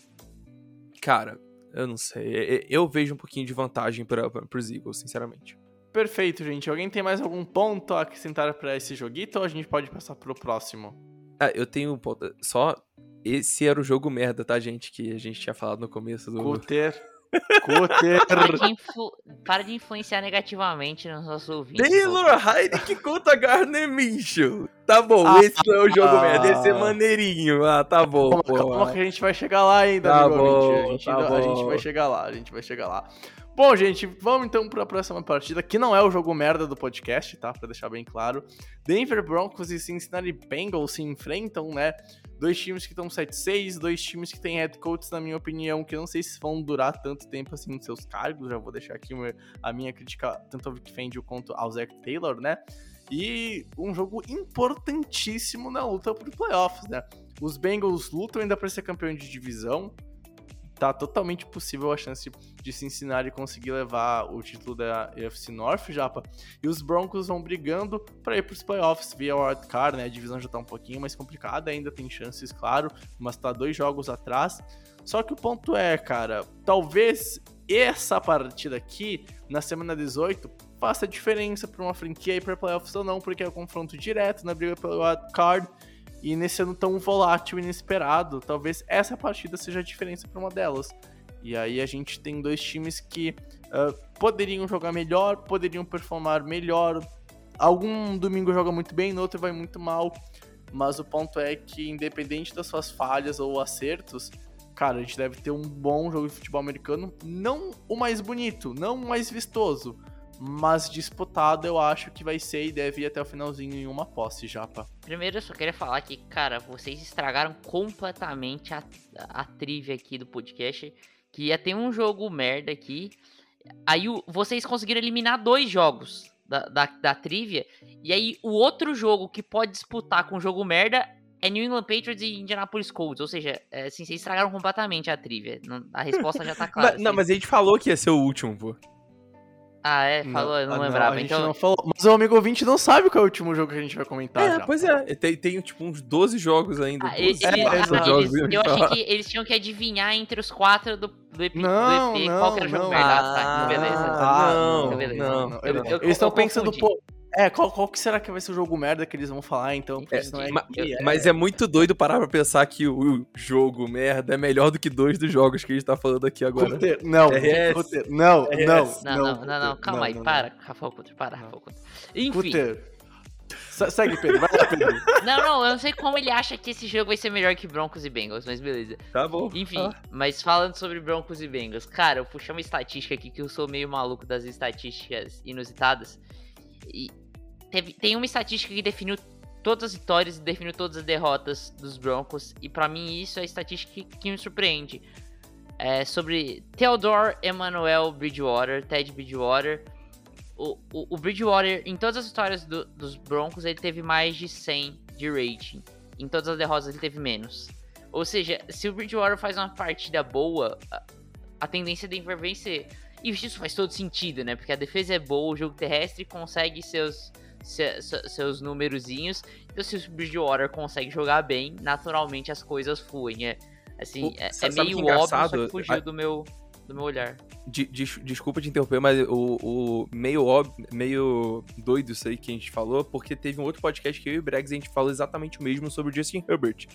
Cara, eu não sei. Eu vejo um pouquinho de vantagem para os Eagles, sinceramente. Perfeito, gente. Alguém tem mais algum ponto a acrescentar para esse joguito ou a gente pode passar pro próximo? Ah, eu tenho um ponto. Só esse era o jogo merda, tá, gente? Que a gente tinha falado no começo do. Cutter. Cutter. Para de, influ- para de influenciar negativamente nos nossos ouvintes. Taylor Heineken contra Gardner Minshew. Tá bom, Ah, esse não é o jogo ah. merda, esse é maneirinho. Ah, tá bom, Calma, pô. calma que a gente vai chegar lá ainda, Tá amigo bom. A gente, tá ainda- a gente bom. vai chegar lá, a gente vai chegar lá. Bom, gente, vamos então para a próxima partida, que não é o jogo merda do podcast, tá? Pra deixar bem claro. Denver Broncos e Cincinnati Bengals se enfrentam, né? Dois times que estão 7-6, dois times que têm head coaches, na minha opinião, que não sei se vão durar tanto tempo assim nos seus cargos. Já vou deixar aqui a minha crítica tanto ao Vic Fangio quanto ao Zach Taylor, né? E um jogo importantíssimo na luta por playoffs, né? Os Bengals lutam ainda para ser campeão de divisão. Tá totalmente possível a chance de Cincinnati conseguir levar o título da AFC North, Japa. E os Broncos vão brigando para ir para os playoffs via wild card, né? A divisão já tá um pouquinho mais complicada, ainda tem chances, claro, mas tá dois jogos atrás. Só que o ponto é, cara, talvez essa partida aqui, na semana 18, faça diferença para uma franquia ir para playoffs ou não, porque é o confronto direto na briga pelo wild card. E nesse ano tão volátil e inesperado, talvez essa partida seja a diferença para uma delas. E aí a gente tem dois times que ah, poderiam jogar melhor, poderiam performar melhor. Algum domingo joga muito bem, no outro vai muito mal. Mas o ponto é que, independente das suas falhas ou acertos, cara, a gente deve ter um bom jogo de futebol americano. Não o mais bonito, não o mais vistoso, mas disputado eu acho que vai ser e deve ir até o finalzinho em uma posse, Japa. Primeiro eu só queria falar que, cara, vocês estragaram completamente a, a trivia aqui do podcast. Que ia ter um jogo merda aqui. Aí o- vocês conseguiram eliminar dois jogos da, da, da trivia. E aí o outro jogo que pode disputar com o jogo merda é New England Patriots e Indianapolis Colts. Ou seja, é, assim, vocês estragaram completamente a trivia. Não- A resposta já tá clara. Não, vocês- mas a gente falou que ia ser o último, pô. Ah, é? Falou, eu não, ah, lembrava. a gente então, não falou. Mas o amigo ouvinte não sabe qual é o último jogo que a gente vai comentar. é, Japa. pois é. Tem, tem, tipo uns 12 jogos ainda. Ah, 12 ele- é, ah, jogos. eles- eu achei que eles tinham que adivinhar entre os quatro do, do, EP, Não, do EP não, qual que era o jogo não. merda. Ah, tá, beleza. Ah, não, beleza. não. não, Eu- não. eu- Eles estão eu pensando, pô. É, qual, qual que será que vai ser o jogo merda que eles vão falar, então? Porque É, senão é, ma- que é- Mas é muito doido parar pra pensar que o jogo merda é melhor do que dois dos jogos que a gente tá falando aqui agora. Cutter, não, RS. Cutter, não, RS. não, Não, não, não, não, calma aí, não, para, Rafael Couto, para, Rafael Couto. Enfim, Cutter. Se- Segue, Pedro, vai lá, Pedro. não, não, eu não sei como ele acha que esse jogo vai ser melhor que Broncos e Bengals, mas beleza. Tá bom. Enfim, Ah. mas falando sobre Broncos e Bengals, cara, eu puxei uma estatística aqui que eu sou meio maluco das estatísticas inusitadas. E teve, tem uma estatística que definiu todas as vitórias e definiu todas as derrotas dos Broncos. E pra mim isso é a estatística que, que me surpreende. É sobre Theodore Emmanuel Bridgewater, Ted Bridgewater. O, o, o Bridgewater, em todas as vitórias do- dos Broncos, ele teve mais de 100 de rating. Em todas as derrotas ele teve menos. Ou seja, se o Bridgewater faz uma partida boa, a, a tendência é Denver vencer. E isso faz todo sentido, né? Porque a defesa é boa, o jogo terrestre consegue seus, se- se- seus númerozinhos. Então, se o Bridgewater consegue jogar bem, naturalmente as coisas fluem. É, assim, é, é meio óbvio, engraçado? só que fugiu A- do meu, do meu olhar. De- des- desculpa te interromper, mas o, o meio óbvio, meio doido isso aí que a gente falou, porque teve um outro podcast que eu e o Bregs a gente falou exatamente o mesmo sobre o Justin Herbert.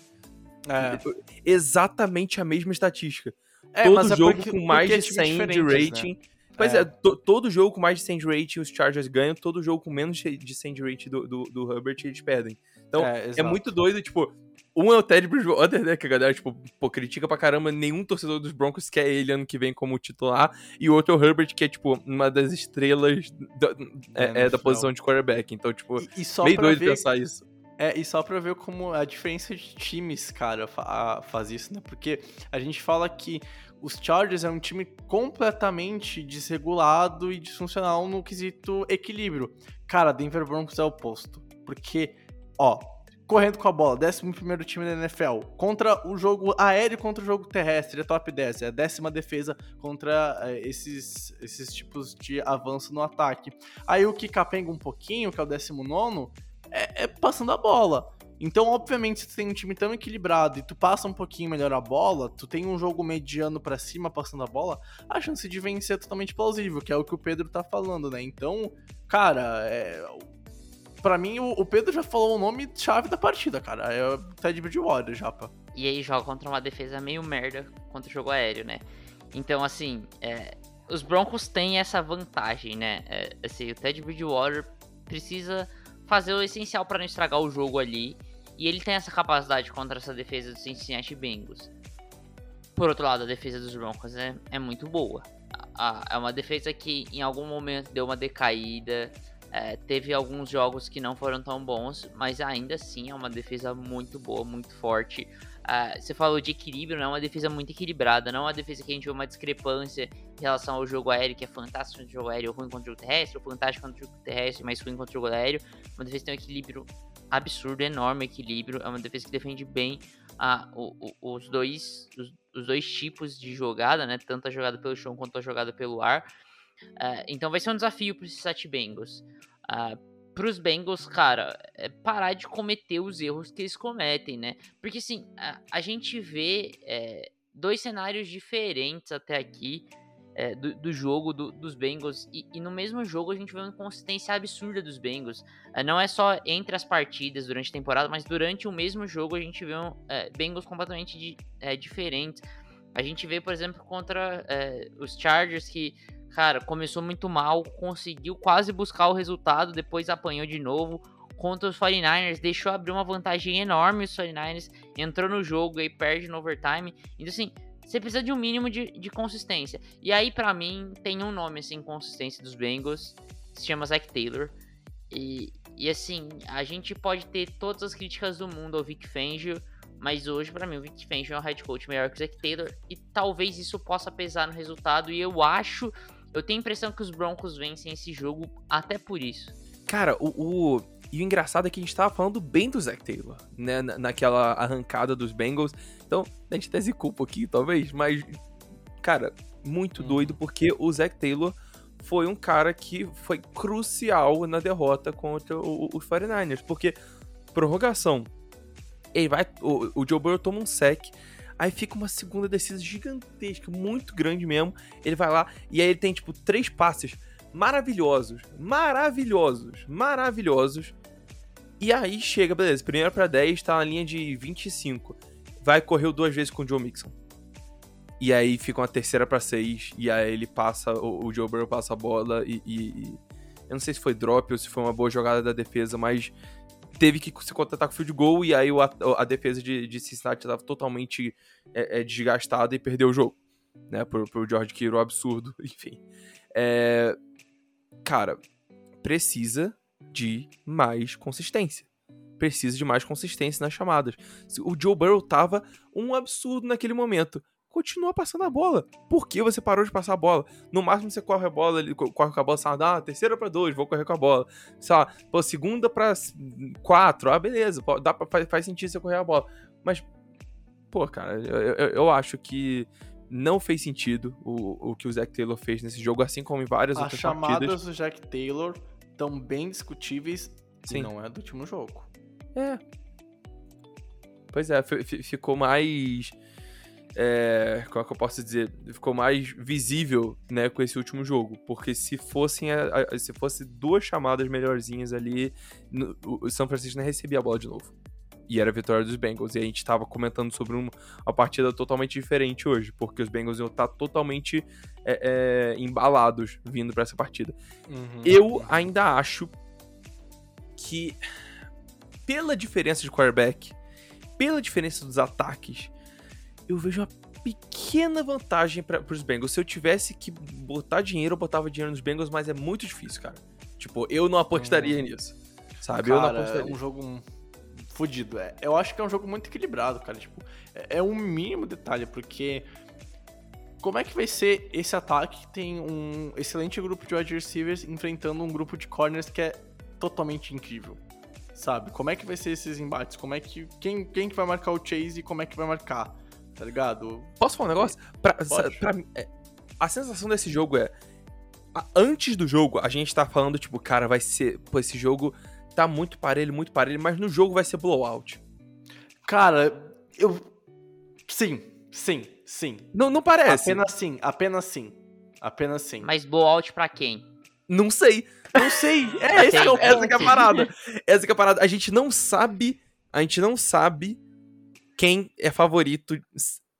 É, Exatamente a mesma estatística. é todo mas é jogo porque- com mais de é time 100 de diferentes, né? Pois É. é, to- todo jogo com mais de 100 de rating os Chargers ganham, todo jogo com menos de 100 de rating do, do, do Herbert eles perdem. Então, É, É muito doido, tipo, um é o Ted Bridgewater, né, que a galera, tipo, pô, critica pra caramba, nenhum torcedor dos Broncos quer ele ano que vem como titular, e o outro é o Herbert, que é, tipo, uma das estrelas da, é, é, da posição de quarterback, então, tipo, E, e meio doido ver, pensar isso. É, e só pra ver como a diferença de times, cara, fa faz isso, né? Porque a gente fala que os Chargers é um time completamente desregulado e disfuncional no quesito equilíbrio. Cara, Denver Broncos é o oposto. Porque, ó, correndo com a bola, 11 time da NFL, contra o jogo aéreo contra o jogo terrestre, é top 10, é a décima defesa contra é, esses, esses tipos de avanço no ataque. Aí o que capenga um pouquinho, que é o 19, é, é passando a bola. Então, obviamente, se tu tem um time tão equilibrado e tu passa um pouquinho melhor a bola, tu tem um jogo mediano pra cima passando a bola, a chance de vencer é totalmente plausível, que é o que o Pedro tá falando, né? Então, cara, é... Pra mim, o o Pedro já falou o nome chave da partida, cara. É o Ted Bridgewater, japa. E aí joga contra uma defesa meio merda contra o jogo aéreo, né? Então, assim, é, os Broncos têm essa vantagem, né? É, assim, o Ted Bridgewater precisa fazer o essencial para não estragar o jogo ali. E ele tem essa capacidade contra essa defesa do Cincinnati Bengals. Por outro lado, a defesa dos Broncos é, é muito boa. É uma defesa que em algum momento deu uma decaída. É, teve alguns jogos que não foram tão bons, mas ainda assim é uma defesa muito boa, muito forte. Uh, você falou de equilíbrio, não é uma defesa muito equilibrada, não é uma defesa que a gente vê uma discrepância em relação ao jogo aéreo, que é fantástico no jogo aéreo, ruim contra o jogo terrestre, ou fantástico contra o jogo terrestre, mas ruim contra o jogo aéreo. Uma defesa que tem um equilíbrio absurdo, enorme equilíbrio. É uma defesa que defende bem uh, o, o, os, dois, os, os, dois tipos de jogada, né? Tanto a jogada pelo chão quanto a jogada pelo ar. Uh, então vai ser um desafio para esses sete Bengals. Uh, para os Bengals, cara, é parar de cometer os erros que eles cometem, né? Porque assim, a, a gente vê é, dois cenários diferentes até aqui é, do, do, jogo do, dos Bengals. E, e, no mesmo jogo a gente vê uma consistência absurda dos Bengals. É, não é só entre as partidas durante a temporada, mas durante o mesmo jogo a gente vê um, é, Bengals completamente di, é, diferentes. A gente vê, por exemplo, contra é, os Chargers que cara, começou muito mal, conseguiu quase buscar o resultado, depois apanhou de novo. Contra os 49ers, deixou abrir uma vantagem enorme os 49ers, entrou no jogo e perde no overtime. Então, assim, você precisa de um mínimo de, de consistência. E aí, para mim, tem um nome, assim, consistência dos Bengals, se chama Zach Taylor. E, e assim, a gente pode ter todas as críticas do mundo ao Vic Fangio, mas hoje, para mim, o Vic Fangio é um head coach melhor que o Zach Taylor. E talvez isso possa pesar no resultado. E eu acho eu tenho a impressão que os Broncos vencem esse jogo até por isso. Cara, o, o... E o engraçado é que a gente tava falando bem do Zac Taylor, né? Naquela arrancada dos Bengals. Então, a gente até zicou um pouquinho, talvez, mas. Cara, muito hum. doido, porque o Zac Taylor foi um cara que foi crucial na derrota contra os 49ers. Porque, prorrogação, ele vai. O, o Joe Burrow toma um sec Aí fica uma segunda descida gigantesca, muito grande mesmo. Ele vai lá e aí ele tem, tipo, três passes maravilhosos, maravilhosos, maravilhosos. E aí chega, beleza, primeiro para 10, tá na linha de 25. Vai correr duas vezes com o Joe Mixon. E aí fica uma terceira para 6, e aí ele passa, o, o Joe Burrow passa a bola e, e, Eu não sei se foi drop ou se foi uma boa jogada da defesa, mas teve que se contentar com o field goal e aí a, a defesa de, de Cincinnati estava totalmente é, é, desgastada e perdeu o jogo, né, pro, pro George Kittle, absurdo, enfim. É, cara, precisa de mais consistência. Precisa de mais consistência nas chamadas. O Joe Burrow tava um absurdo naquele momento continua passando a bola. Por que você parou de passar a bola? No máximo você corre a bola, corre com a bola, sabe, ah, terceira para dois, vou correr com a bola. Sei lá, pô, segunda para quatro, ah, beleza, dá pra, faz, faz sentido você correr a bola. Mas, pô, cara, eu, eu, eu acho que não fez sentido o, o que o Zac Taylor fez nesse jogo, assim como em várias As outras partidas. As chamadas do Zac Taylor estão bem discutíveis Sim. não é do último jogo. É. Pois é, ficou mais é, como é que eu posso dizer, ficou mais visível, né, com esse último jogo, porque se fossem a, a, se fosse duas chamadas melhorzinhas ali, no, o São Francisco não recebia a bola de novo. E era a vitória dos Bengals. E a gente estava comentando sobre uma, uma partida totalmente diferente hoje, porque os Bengals iam estar tá totalmente é, é, embalados vindo para essa partida. Uhum. Eu ainda acho que, pela diferença de quarterback, pela diferença dos ataques, eu vejo uma pequena vantagem para os Bengals. Se eu tivesse que botar dinheiro, eu botava dinheiro nos Bengals, mas é muito difícil, cara. Tipo, eu não apostaria hum. nisso. Sabe? Cara, eu não apostaria. É um jogo fodido. É, eu acho que é um jogo muito equilibrado, cara. Tipo, é, é um mínimo detalhe, porque como é que vai ser esse ataque que tem um excelente grupo de wide receivers enfrentando um grupo de corners que é totalmente incrível? Sabe? Como é que vai ser esses embates? Como é que quem, quem que vai marcar o Chase e como é que vai marcar? tá ligado? Posso falar um negócio? Pra, pra, é, a sensação desse jogo é. Antes do jogo, a gente tá falando, tipo, cara, vai ser. Pô, esse jogo tá muito parelho, muito parelho, mas no jogo vai ser blowout. Cara, eu. Sim, sim, sim. Não, não parece. Apenas sim, apenas sim. Apenas sim. Mas blowout pra quem? Não sei. Não sei. É, esse é, essa que é a parada. Essa que é a parada. A gente não sabe. A gente não sabe quem é favorito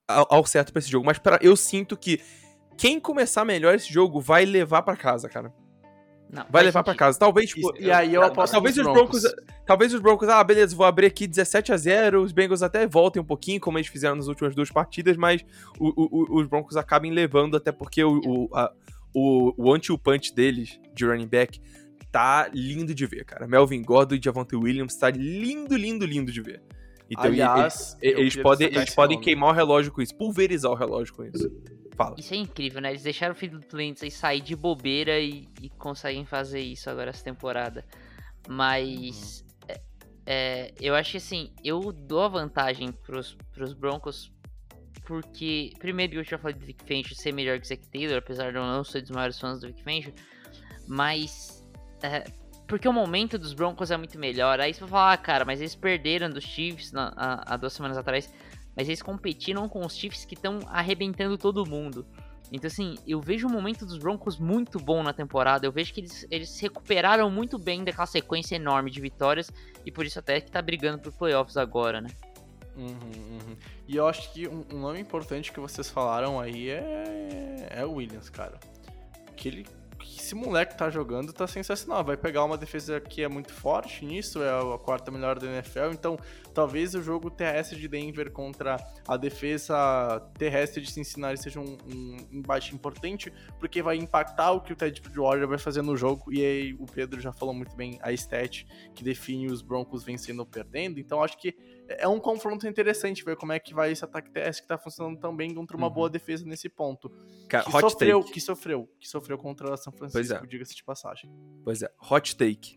ao, certo pra esse jogo. Mas pra, eu sinto que quem começar melhor esse jogo vai levar pra casa, cara. Não, Vai levar pra sentido. casa. Talvez, tipo. E aí eu aposto Talvez os Broncos. Broncos. Talvez os Broncos, ah, beleza, vou abrir aqui 17 a 0 Os Bengals até voltem um pouquinho, como eles fizeram nas últimas duas partidas, mas o- o- o- os Broncos acabem levando, até porque o, o, a- o, o anti punch deles, de running back, tá lindo de ver, cara. Melvin Gordon e Javonte Williams tá lindo, lindo, lindo de ver. Então, e- Aliás, eles, queria podem, eles podem nome. queimar o relógio com isso, pulverizar o relógio com isso. Fala. Isso é incrível, né? Eles deixaram o Philip Lindsay sair de bobeira e, e conseguem fazer isso agora essa temporada. Mas é, é, eu acho que assim, eu dou a vantagem pros, pros Broncos porque, primeiro, eu já falei do Vic Fangio ser melhor que o Zac Taylor, apesar de eu não ser dos maiores fãs do Vic Fangio, mas é, porque o momento dos Broncos é muito melhor. Aí você vai falar, ah, cara, mas eles perderam dos Chiefs na- há há duas semanas atrás mas eles competiram com os Chiefs que estão arrebentando todo mundo. Então, assim, eu vejo o momento dos Broncos muito bom na temporada. Eu vejo que eles, eles se recuperaram muito bem daquela sequência enorme de vitórias. E por isso até que tá brigando por playoffs agora, né? Uhum, uhum. E eu acho que um, um nome importante que vocês falaram aí é, é o Williams, cara. Que ele, que esse moleque tá jogando tá sensacional. Vai pegar uma defesa que é muito forte nisso, é a quarta melhor da NFL. Então, talvez o jogo terrestre de Denver contra a defesa terrestre de Cincinnati seja um, um embate importante, porque vai impactar o que o Ted Bridgewater vai fazer no jogo. E aí o Pedro já falou muito bem a stat que define os Broncos vencendo ou perdendo. Então, acho que é um confronto interessante ver como é que vai esse ataque terrestre que tá funcionando tão bem contra uma Uhum. boa defesa nesse ponto. Cara, Que hot sofreu, take. que sofreu, que sofreu contra São Pois Francisco, é. diga-se de passagem. Pois é, hot take.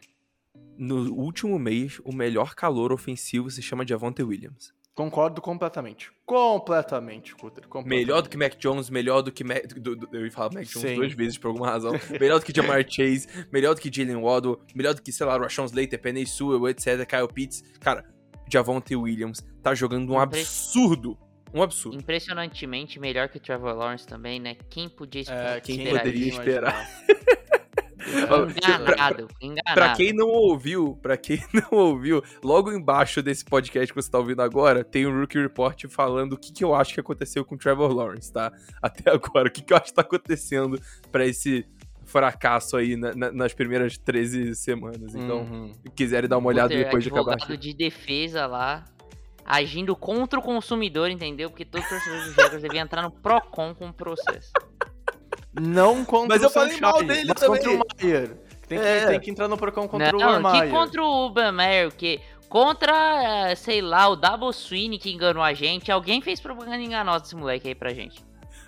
No último mês, o melhor calor ofensivo se chama Javonte Williams. Concordo completamente. Completamente, Cutter. Melhor do que Mac Jones, melhor do que Mac, do- do- eu ia falar Mac Jones Sim. duas vezes por alguma razão. melhor do que Jamar Chase, melhor do que Jalen Waddle, melhor do que, sei lá, Rashawn Slater, Penny Sewell, etc, Kyle Pitts. Cara, Javonte Williams tá jogando um Impre- absurdo. Um absurdo. Impressionantemente melhor que o Trevor Lawrence também, né? Quem podia esperar? É, Quem quem poderia esperar? Enganado, enganado. Pra quem não ouviu, pra quem não ouviu, logo embaixo desse podcast que você tá ouvindo agora, tem um Rookie Report falando o que, que eu acho que aconteceu com o Trevor Lawrence, tá? Até agora, o que, que eu acho que tá acontecendo pra esse fracasso aí na- na- nas primeiras 13 semanas. Então, Uhum. se quiserem dar uma olhada Puter, depois de acabar advogado aqui. de defesa lá, agindo contra o consumidor, entendeu? Porque todo torcedor dos Jaguars devia entrar no Procon com o processo. Não contra Mas o eu falei mal dele mas também. contra o Maier. Tem que, É. tem que entrar no Procon contra o não, Urmaier. que contra o Urban Meyer, que contra, eh, sei lá, o Double Swing que enganou a gente. Alguém fez propaganda enganosa desse moleque aí pra gente.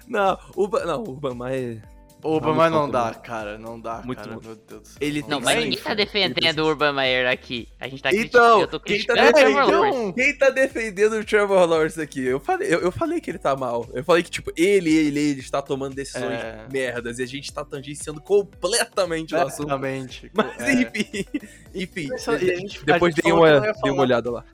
Não, o não, o Bama é. O Urban Não, Meyer não dá, cara. Não dá, Muito cara. bom. Meu Deus do céu. Ele Não, mas ninguém tá defendendo o Urban Meyer aqui. A gente tá Então, criticando. Eu tô quem tá criticando o Trevor defendendo- Lawrence. Quem tá defendendo o Trevor Lawrence aqui? Eu falei, eu, eu falei que ele tá mal. Eu falei que, tipo, ele, ele, ele está tomando decisões É. merdas e a gente tá tangenciando completamente o assunto. Exatamente. Mas É. enfim, enfim. Depois dei uma, dei uma olhada lá.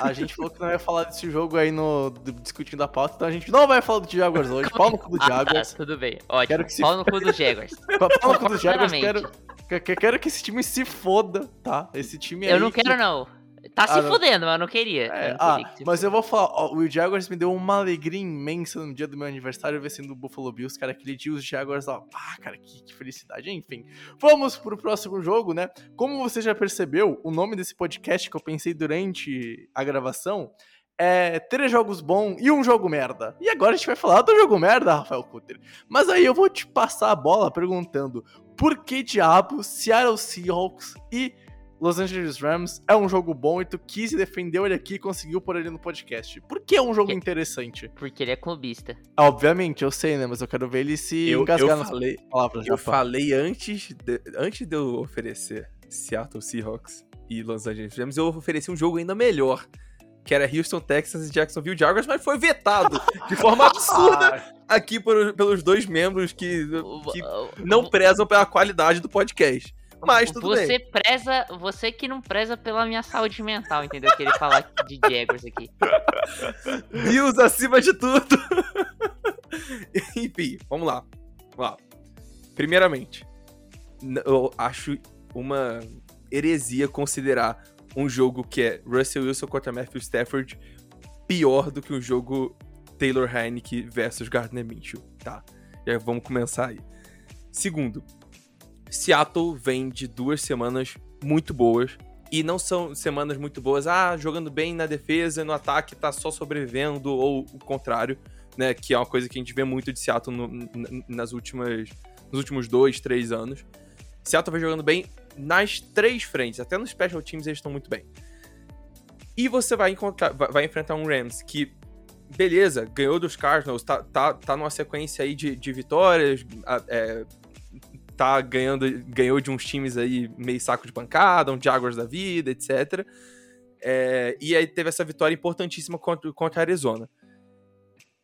A gente falou que não ia falar desse jogo aí no do- discutindo a pauta, então a gente não vai falar do Jaguars hoje. Pau no cu do Ah, tá, Jaguars. tudo bem. Ótimo. Quero que se- Pau no cu dos Jaguars. Pau no cu do Jaguars. Quero, Completamente. que- que- quero que esse time se foda, tá? Esse time aí. Eu não que- quero, não. Tá se Ah, fudendo, mas eu não queria. É, Eu não ah, queria que mas eu vou falar, ó, o Jaguars me deu uma alegria imensa no dia do meu aniversário vencendo o Buffalo Bills, cara, aquele dia os Jaguars, ó, ah, cara, que, que felicidade, enfim. Vamos pro próximo jogo, né? Como você já percebeu, o nome desse podcast que eu pensei durante a gravação é três jogos bons e um jogo merda. E agora a gente vai falar do jogo merda, Rafael Cutter. Mas aí eu vou te passar a bola perguntando, por que diabo Seattle Seahawks e Los Angeles Rams é um jogo bom e tu quis defender ele aqui e conseguiu pôr ele no podcast. Por que é um jogo Que- interessante? Porque ele é clubista. Obviamente, eu sei, né? Mas eu quero ver ele se Eu, engasgar eu nas falei, palavras. eu pá. falei antes de, antes de eu oferecer Seattle Seahawks e Los Angeles Rams, eu ofereci um jogo ainda melhor. Que era Houston, Texas e Jacksonville Jaguars, mas foi vetado de forma absurda Ah, aqui por- pelos dois membros que, que não prezam pela qualidade do podcast. Mas tudo você bem. preza, você que não preza pela minha saúde mental, entendeu? Querer falar de Jaguars aqui. Bills acima de tudo. Enfim, vamos lá. Vamos lá. Primeiramente, eu acho uma heresia considerar um jogo que é Russell Wilson contra Matthew Stafford pior do que um jogo Taylor Heineke versus Gardner Minshew, tá? Já vamos começar aí. Segundo, Seattle vem de duas semanas muito boas. E não são semanas muito boas, ah, jogando bem na defesa no ataque tá só sobrevivendo, ou o contrário, né? Que é uma coisa que a gente vê muito de Seattle no, nas últimas, nos últimos dois, três anos. Seattle vem jogando bem nas três frentes, até nos special teams eles estão muito bem. E você vai, encontrar, vai enfrentar um Rams que, beleza, ganhou dos Cardinals, tá, tá, tá numa sequência aí de, de vitórias, é, tá ganhando, ganhou de uns times aí meio saco de pancada, um Jaguars da vida, etc. É, e aí teve essa vitória importantíssima contra, contra a Arizona.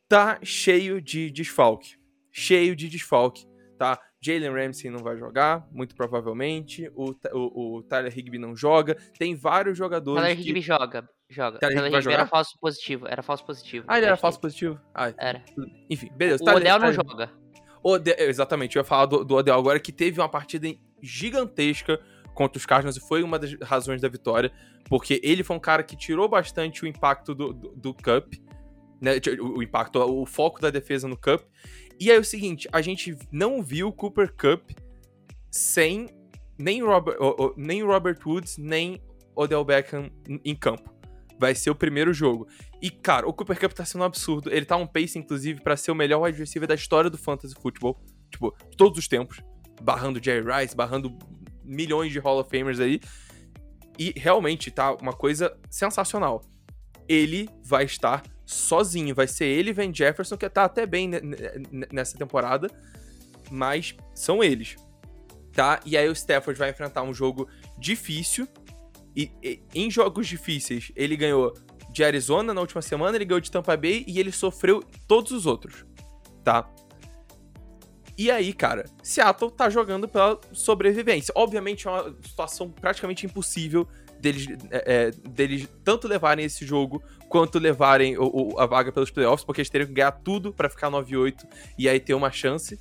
Tá cheio de desfalque. Cheio de desfalque, tá? Jalen Ramsey não vai jogar, muito provavelmente. O, o, o Tyler Higby não joga. Tem vários jogadores. Tyler que... Higby joga. Joga. Tyler, Tyler Higby era falso positivo. Era falso positivo. Ah, ele era falso positivo? Ah, era. Enfim, beleza. O Tyler, Odell não Tyler... joga. Exatamente, eu ia falar do, do Odell agora, que teve uma partida gigantesca contra os Cardinals e foi uma das razões da vitória, porque ele foi um cara que tirou bastante o impacto do, do, do Cup, né, o, o impacto, o foco da defesa no Cup. E aí é o seguinte, a gente não viu o Cooper Cup sem nem Robert, nem Robert Woods, nem Odell Beckham em campo. Vai ser o primeiro jogo. E, cara, o Cooper Cup tá sendo um absurdo. Ele tá um pace, inclusive, para ser o melhor wide receiver da história do fantasy football. Tipo, todos os tempos. Barrando Jerry Rice, barrando milhões de Hall of Famers aí. E realmente tá uma coisa sensacional. Ele vai estar sozinho. Vai ser ele e Van Jefferson, que tá até bem nessa temporada. Mas são eles. Tá? E aí o Stafford vai enfrentar um jogo difícil e, e, em jogos difíceis, ele ganhou de Arizona na última semana, ele ganhou de Tampa Bay e ele sofreu todos os outros, tá? E aí, cara, Seattle tá jogando pela sobrevivência. Obviamente é uma situação praticamente impossível deles, é, é deles tanto levarem esse jogo quanto levarem o, o, a vaga pelos playoffs, porque eles teriam que ganhar tudo para ficar 9-8 e aí ter uma chance.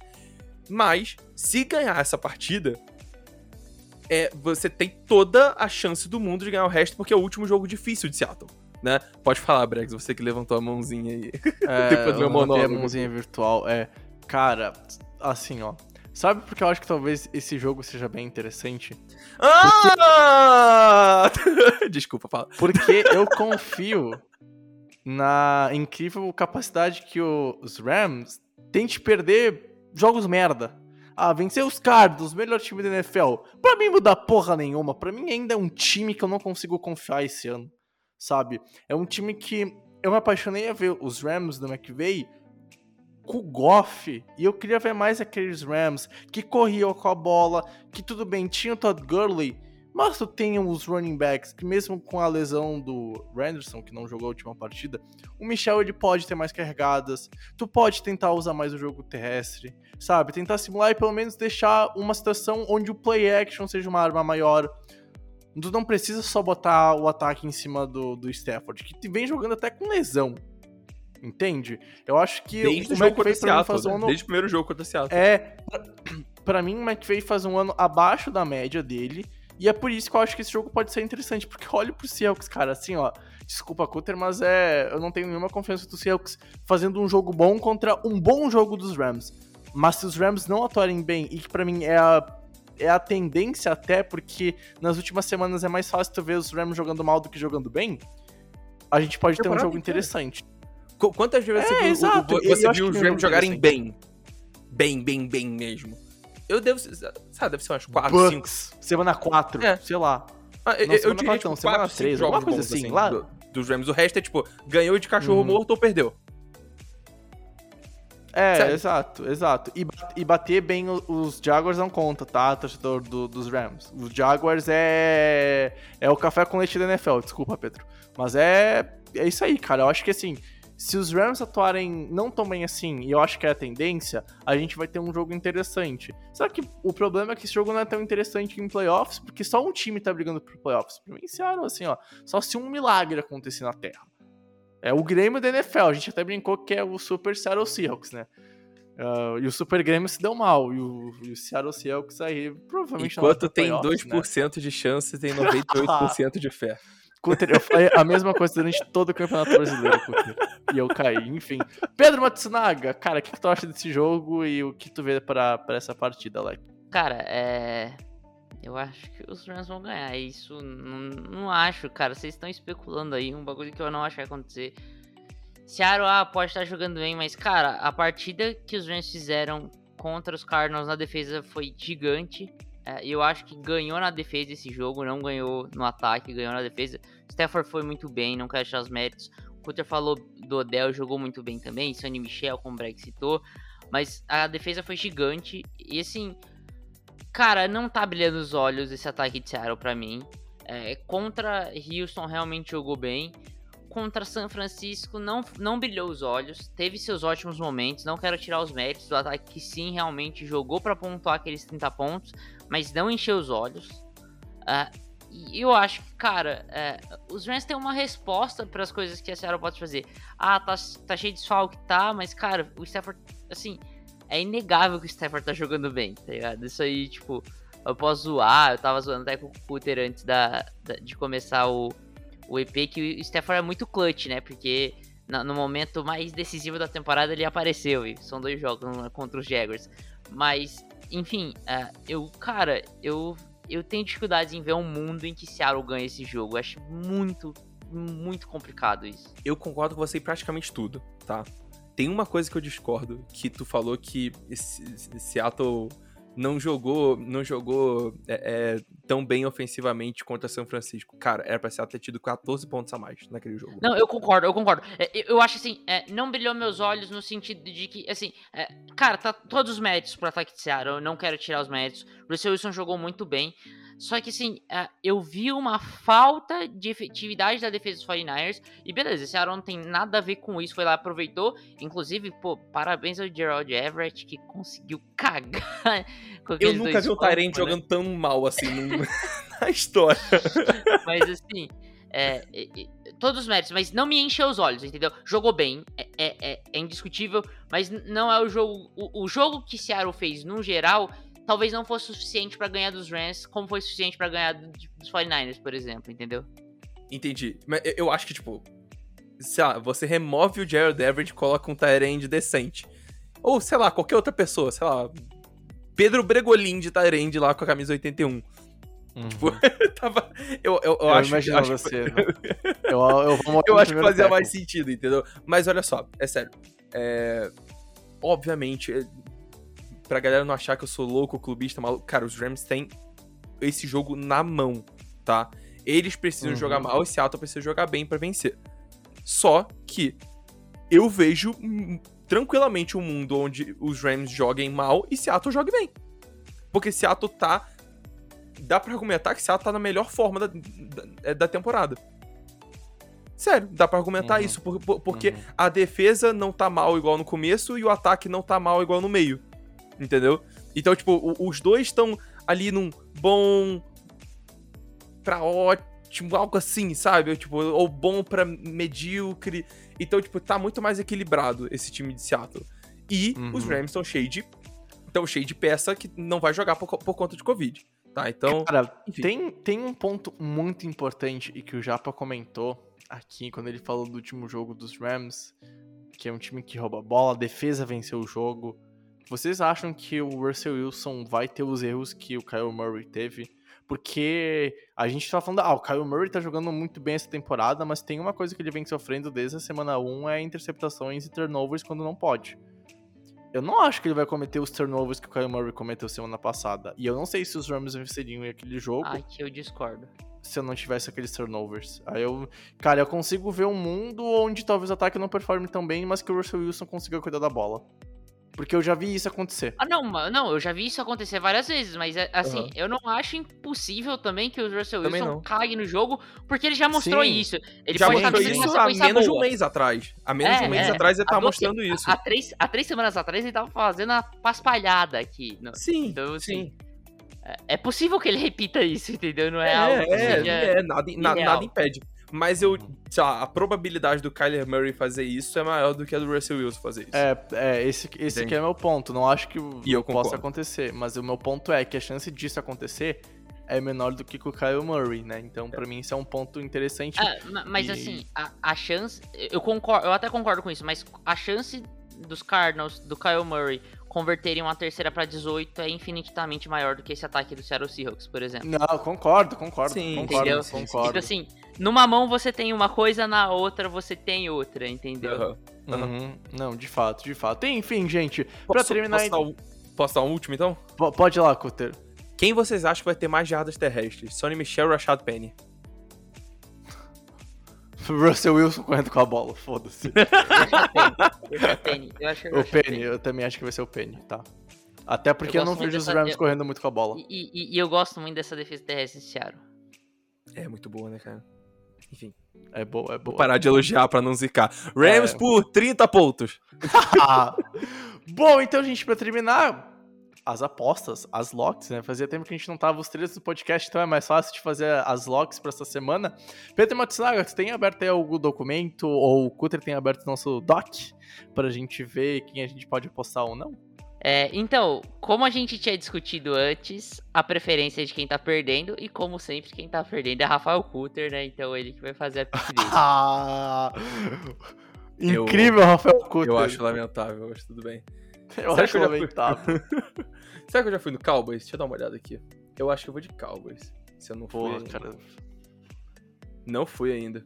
Mas, se ganhar essa partida, é, você tem toda a chance do mundo de ganhar o resto, porque é o último jogo difícil de Seattle. Né? Pode falar, Brex, você que levantou a mãozinha aí. É, Depois do meu monólogo. a mãozinha virtual. É, cara, assim, ó. Sabe porque eu acho que talvez esse jogo seja bem interessante? Ah! Porque... Desculpa, fala. Porque eu confio na incrível capacidade que os Rams têm de perder jogos merda. Ah, vencer os Cardinals, melhor time da NFL. Pra mim muda porra nenhuma. Pra mim ainda é um time que eu não consigo confiar esse ano. Sabe? É um time que eu me apaixonei a ver os Rams do McVay com o Goff. E eu queria ver mais aqueles Rams que corriam com a bola, que tudo bem, tinha o Todd Gurley, mas tu tem os running backs que mesmo com a lesão do Randerson, que não jogou a última partida, o Michel ele pode ter mais carregadas, tu pode tentar usar mais o jogo terrestre, sabe? Tentar simular e pelo menos deixar uma situação onde o play action seja uma arma maior. Tu não precisa só botar o ataque em cima do, do Stafford, que vem jogando até com lesão. Entende? Eu acho que Desde o, o McVay pra faz um né? ano... Desde o primeiro jogo contra o Seattle. É, pra mim o McVay faz um ano abaixo da média dele, e é por isso que eu acho que esse jogo pode ser interessante, porque olha pro Seahawks, cara, assim, ó. Desculpa, Cutter, mas é. Eu não tenho nenhuma confiança do Seahawks fazendo um jogo bom contra um bom jogo dos Rams. Mas se os Rams não atuarem bem, e que para mim é a, é a tendência até, porque nas últimas semanas é mais fácil tu ver os Rams jogando mal do que jogando bem, a gente pode ter um jogo interessante. Quantas vezes é, você viu, exato. o, você viu os Rams jogarem bem? Bem, bem, bem mesmo. Eu devo. Sabe, deve ser umas 4, 5. Semana 4, é. sei lá. Ah, eu, eu diria, 4, tipo, não, semana 3, alguma coisa assim. assim lá... Do, dos Rams. O resto é tipo, ganhou de cachorro hum. morto ou perdeu. É, Sério? exato, exato. E, e bater bem os Jaguars não conta, tá, torcedor do, dos Rams. Os Jaguars é. É o café com leite da NFL, desculpa, Pedro. Mas é. É isso aí, cara. Eu acho que assim se os Rams atuarem não tão bem assim, e eu acho que é a tendência, a gente vai ter um jogo interessante. Só que o problema é que esse jogo não é tão interessante em playoffs, porque só um time tá brigando por playoffs. Pra mim, Seattle, assim, ó, só se um milagre acontecer na Terra. É o Grêmio da NFL, a gente até brincou que é o Super Seattle Seahawks, né? Uh, e o Super Grêmio se deu mal, e o, e o Seattle Seahawks aí provavelmente Enquanto tem playoffs, 2% né? de chance, tem 98% de fé. Cutter, eu falei a mesma coisa durante todo o Campeonato Brasileiro, Cutter. E eu caí, enfim. Pedro Matsunaga, cara, o que, que tu acha desse jogo e o que tu vê pra, pra essa partida, Alec? Cara, é. Eu acho que os Rams vão ganhar. Isso não, não acho, cara. Vocês estão especulando aí um bagulho que eu não acho que vai acontecer. Seattle ah, pode estar jogando bem, mas, cara, a partida que os Rams fizeram contra os Cardinals na defesa foi gigante. É, eu acho que ganhou na defesa esse jogo, não ganhou no ataque, ganhou na defesa. Stafford foi muito bem, não quero achar os méritos. O Cutter falou do Odell, jogou muito bem também. Sonny Michel, como o Breg citou. Mas a defesa foi gigante. E assim, cara, não tá brilhando os olhos esse ataque de Seattle pra mim. É, contra Houston realmente jogou bem contra São Francisco não, não brilhou os olhos, teve seus ótimos momentos, não quero tirar os méritos do ataque que sim, realmente jogou para pontuar aqueles 30 pontos, mas não encheu os olhos. Uh, e eu acho que, cara, uh, os Rams têm uma resposta para as coisas que a Seattle pode fazer. Ah, tá, tá cheio de desfalque, tá, mas, cara, o Stafford, assim, é inegável que o Stafford tá jogando bem, tá ligado? Isso aí, tipo, eu posso zoar, eu tava zoando até com o Cutter antes da, da de começar o, o EP que o Stafford é muito clutch, né? Porque no, momento mais decisivo da temporada ele apareceu. E são dois jogos contra os Jaguars. Mas, enfim, uh, eu, cara, eu, eu tenho dificuldades em ver um mundo em que Seattle ganha esse jogo. Eu acho muito, muito complicado isso. Eu concordo com você em praticamente tudo, tá? Tem uma coisa que eu discordo, que tu falou que Seattle não jogou, não jogou é, é, tão bem ofensivamente contra São Francisco. Cara, era pra ser ter tido 14 pontos a mais naquele jogo. Não, eu concordo, eu concordo. É, eu acho assim, é, não brilhou meus olhos no sentido de que, assim, é, cara, tá todos os méritos pro ataque de Seattle, eu não quero tirar os méritos. Russell Wilson jogou muito bem. Só que assim, uh, eu vi uma falta de efetividade da defesa dos 49ers. E beleza, esse Aaron não tem nada a ver com isso. Foi lá, aproveitou. Inclusive, pô, parabéns ao Gerald Everett que conseguiu cagar. eu nunca vi o Tyrant né? jogando tão mal assim na história. Mas assim. É, é, é, todos os méritos, mas não me encheu os olhos, entendeu? Jogou bem, é, é, é indiscutível, mas não é o jogo. O, o jogo que Seattle fez no geral talvez não fosse suficiente para ganhar dos Rams, como foi suficiente para ganhar dos 49ers, por exemplo, entendeu? Entendi. Mas eu acho que, tipo, sei lá, você remove o Jared Everett e coloca um Tyrande decente. Ou, sei lá, qualquer outra pessoa, sei lá, Pedro Bregolin de Tyrande lá com a camisa 81. Uhum. Tipo, tava. Eu, eu, eu, eu acho, imagino acho você. Né? eu, eu, eu acho que fazia mais sentido, entendeu? Mas olha só, é sério. É... Obviamente, pra galera não achar que eu sou louco, clubista, maluco. Cara, os Rams têm esse jogo na mão, tá? Eles precisam uhum. jogar mal e Seattle precisa jogar bem para vencer. Só que eu vejo tranquilamente um mundo onde os Rams joguem mal e Seattle jogue bem. Porque Seattle tá. Dá pra argumentar que Seattle tá na melhor forma da, da, é, da temporada. Sério, dá pra argumentar uhum. isso, porque uhum. a defesa não tá mal igual no começo e o ataque não tá mal igual no meio entendeu? Então, tipo, os dois estão ali num bom pra ótimo, algo assim, sabe? Tipo, ou bom pra medíocre. Então, tipo, tá muito mais equilibrado esse time de Seattle. E uhum. os Rams estão cheios de. Estão cheios de peça que não vai jogar por, por conta de Covid. Tá, então. Cara, tem, tem um ponto muito importante e que o Japa comentou aqui quando ele falou do último jogo dos Rams, que é um time que rouba bola, a defesa venceu o jogo. Vocês acham que o Russell Wilson vai ter os erros que o Kyle Murray teve? Porque a gente tá falando, ah, o Kyle Murray tá jogando muito bem essa temporada, mas tem uma coisa que ele vem sofrendo desde a semana 1 é interceptações e turnovers quando não pode. Eu não acho que ele vai cometer os turnovers que o Kyle Murray cometeu semana passada. E eu não sei se os Rams venceriam em aquele jogo. Ah, que eu discordo. Se eu não tivesse aqueles turnovers. Aí eu. Cara, eu consigo ver um mundo onde talvez o ataque não performe tão bem, mas que o Russell Wilson consiga cuidar da bola. Porque eu já vi isso acontecer. Ah, não, não, eu já vi isso acontecer várias vezes, mas é, assim, uhum. eu não acho impossível também que o Russell também Wilson não. cague no jogo, porque ele já mostrou Sim. isso. Ele já mostrou isso há menos de um mês atrás. Há menos é, de um mês é, atrás ele tá mostrando isso. Há três, há três semanas atrás ele tava fazendo a paspalhada aqui. No, sim, então, assim, sim. É, é possível que ele repita isso, entendeu? Não é, é algo que é, seja é, nada, nada impede. Mas eu, sei lá, a probabilidade do Kyler Murray fazer isso é maior do que a do Russell Wilson fazer isso. É, é esse, esse aqui é meu ponto. Não acho que e eu possa acontecer. Mas o meu ponto é que a chance disso acontecer é menor do que com o Kyle Murray, né? Então, pra mim, isso é um ponto interessante. Ma- mas E- assim, a, a chance. Eu concordo, eu até concordo com isso, mas a chance dos Cardinals, do Kyle Murray, converterem uma terceira pra 18 é infinitamente maior do que esse ataque do Seattle Seahawks, por exemplo. Não, concordo, concordo, Sim, concordo, entendeu? concordo. Tipo assim, numa mão você tem uma coisa, na outra você tem outra, entendeu? Aham. Uhum. Não, de fato, de fato. Enfim, gente, pra Posso, terminar... posso, dar um, posso dar um último, então? Po- Pode ir lá, Cutter. Quem vocês acham que vai ter mais jardas terrestres? Sonny Michel ou Rashad Penny? Russell Wilson correndo com a bola, foda-se. Eu acho o Penny. Eu acho, eu o acho Penny, eu também acho que vai ser o Penny, tá? Até porque eu, Eu não vejo os Rams eu- correndo muito com a bola. E, e- e eu gosto muito dessa defesa terrestre em Seattle. É muito boa, né, cara? Enfim, É boa, é vou boa. parar de elogiar pra não zicar. Rams É. por 30 pontos. Bom, então, gente, pra terminar, as apostas, as locks, né? Fazia tempo que a gente não tava os três do podcast, então é mais fácil de fazer as locks pra essa semana. Pedro Matsunaga, tu tem aberto aí algum documento, ou o Cutter tem aberto nosso doc, pra gente ver quem a gente pode apostar ou não? É, então, como a gente tinha discutido antes, a preferência é de quem tá perdendo, e como sempre, quem tá perdendo é Rafael Cutter, né? Então ele que vai fazer a dele. Ah! Eu- Incrível, Rafael Cutter. Eu acho lamentável, mas tudo bem. Eu Será acho que eu já fui- lamentável. Será que eu já fui no Cowboys? Deixa eu dar uma olhada aqui. Eu acho que eu vou de Cowboys. Se eu não fui. Porra, ainda. cara. Não fui ainda.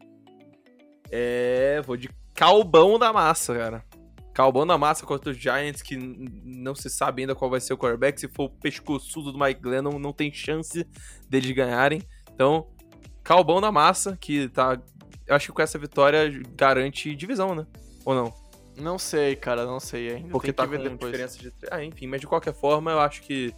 É. Vou de Calbão da Massa, cara. Calbão da Massa contra os Giants, que não se sabe ainda qual vai ser o quarterback. Se for o pescoçudo do Mike Glennon, não tem chance deles ganharem. Então, Calbão da Massa, que tá. Eu acho que com essa vitória garante divisão, né? Ou não? Não sei, cara, não sei ainda. Porque tá com depois. diferença de. Ah, enfim, mas de qualquer forma, eu acho que.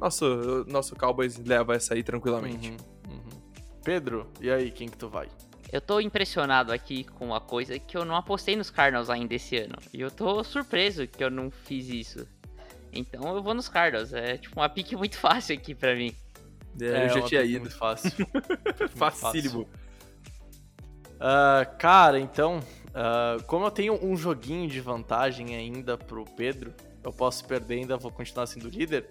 Nosso, nosso Cowboys leva essa aí tranquilamente. Uhum, uhum. Pedro, e aí, quem que tu vai? Eu tô impressionado aqui com uma coisa que eu não apostei nos Cardinals ainda esse ano. E eu tô surpreso que eu não fiz isso. Então eu vou nos Cardinals. É tipo uma pique muito fácil aqui pra mim. É, eu já tinha ido. Muito fácil. Muito Facílimo. Ah, cara, então, ah, como eu tenho um joguinho de vantagem ainda pro Pedro, eu posso perder ainda, vou continuar sendo líder.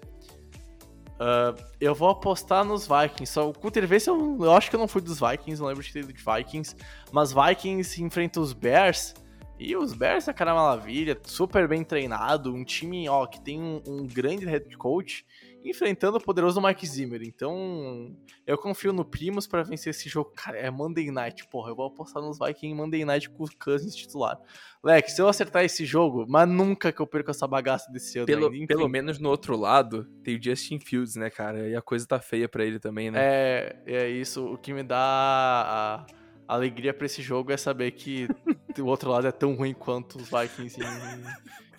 Ah, eu vou apostar nos Vikings. Só o Cutter vê se eu, eu acho que eu não fui dos Vikings, não lembro de ter ido de Vikings. Mas Vikings enfrenta os Bears. E os Bears é cara maravilha, super bem treinado, um time ó, que tem um, um grande head coach enfrentando o poderoso Mike Zimmer. Então, eu confio no Primos pra vencer esse jogo. Cara, é Monday Night, porra. Eu vou apostar nos Vikings em Monday Night com o Cousins titular. Leque, se eu acertar esse jogo, mas nunca que eu perco essa bagaça desse ano Pelo, ainda. Pelo menos no outro lado, tem o Justin Fields, né, cara? E a coisa tá feia pra ele também, né? É, é isso. O que me dá a alegria pra esse jogo é saber que o outro lado é tão ruim quanto os Vikings em-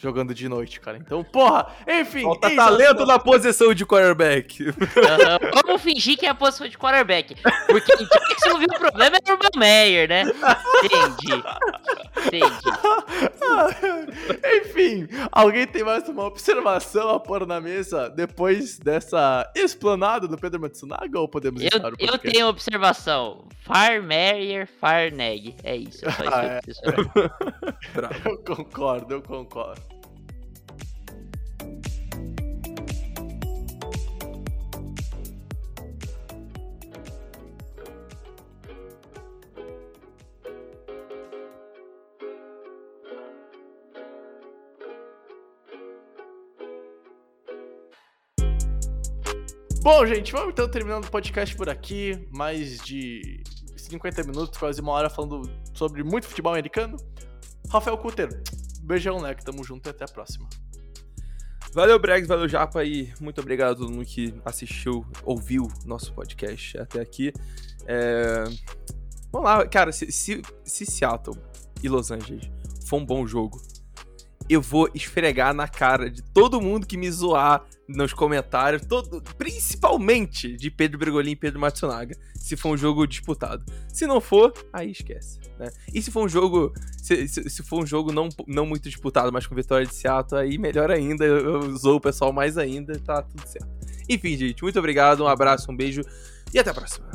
jogando de noite, cara. Então, porra, enfim. Falta eis talento as- na posição de quarterback. Aham. Vamos fingir que é a posição de quarterback. Porque em Jacksonville o problema é o Urban Meyer, né? Entendi. Entendi. Enfim, alguém tem mais uma observação a pôr na mesa depois dessa explanada do Pedro Matsunaga ou podemos Eu, eu tenho observação. Far Meyer, Far Neg. É isso. É só isso Ah, que é. eu preciso saber. Bravo. Eu concordo, eu concordo. Bom, gente, vamos então terminando o podcast por aqui. Mais de 50 minutos, quase uma hora falando sobre muito futebol americano. Rafael Cutter, beijão, né? Que tamo junto e até a próxima. Valeu, Bregs, valeu, Japa, e muito obrigado a todo mundo que assistiu, ouviu nosso podcast até aqui. É, Vamos lá, cara, se, se, se Seattle e Los Angeles for um bom jogo, eu vou esfregar na cara de todo mundo que me zoar nos comentários, todo, principalmente de Pedro Bregolin e Pedro Matsunaga, se for um jogo disputado. Se não for, aí esquece. Né? E se for um jogo se, se, se for um jogo não, não muito disputado, mas com vitória de Seattle, aí melhor ainda, eu, zoo o pessoal mais ainda, tá tudo certo. Enfim, gente, muito obrigado, um abraço, um beijo e até a próxima.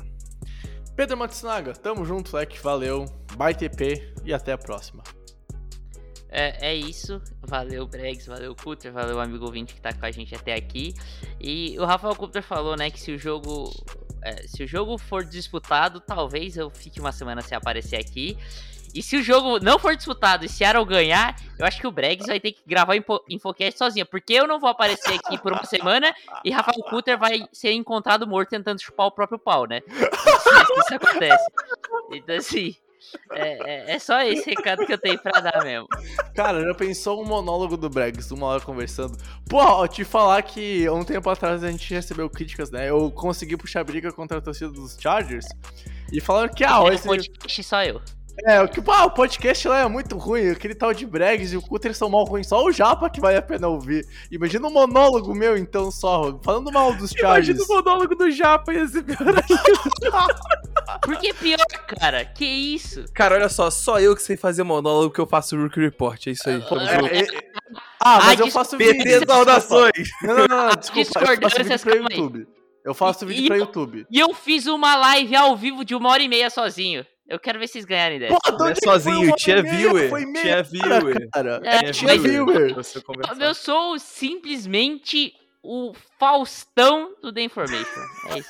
Pedro Matsunaga, tamo junto, Leque, valeu, bye TP e até a próxima. É, é isso. Valeu, Bregs, valeu, Cutter, valeu, amigo ouvinte que tá com a gente até aqui. E o Rafael Cutter falou, né, que se o jogo é, se o jogo for disputado, talvez eu fique uma semana sem aparecer aqui. E se o jogo não for disputado e Seattle ganhar, eu acho que o Bregs vai ter que gravar Info Infocast sozinha. Porque eu não vou aparecer aqui por uma semana e Rafael Kutter vai ser encontrado morto tentando chupar o próprio pau, né? Isso, isso acontece. Então, assim, é, é, é, só esse recado que eu tenho pra dar mesmo. Cara, já pensou um monólogo do Bregs, uma hora conversando? Pô, te falar que um tempo atrás a gente recebeu críticas, né? Eu consegui puxar briga contra a torcida dos Chargers e falaram que, ah, esse... podcast só eu. É, o que ah, o podcast lá é muito ruim, aquele tal de Bregs e o Cutter são mal ruins, só o Japa que vale a pena ouvir. Imagina um monólogo meu, então, só, falando mal dos Chargers. Imagina o monólogo do Japa ia ser pior Por que pior, cara? Que isso? Cara, olha só, só eu que sei fazer monólogo que eu faço Rookie Report, é isso aí. É, é, é, ah, mas ah, eu faço vídeo. PT saudações. Não, não, não, desculpa, eu faço vídeo pra YouTube. Eu faço vídeo e, pra YouTube. E eu fiz uma live ao vivo de uma hora e meia sozinho. Eu quero ver vocês ganharem dessa. Pô, não é sozinho, tinha viewer. Tinha viewer. Cara, é, tinha viewer. Eu sou simplesmente o Faustão do The Information. É isso.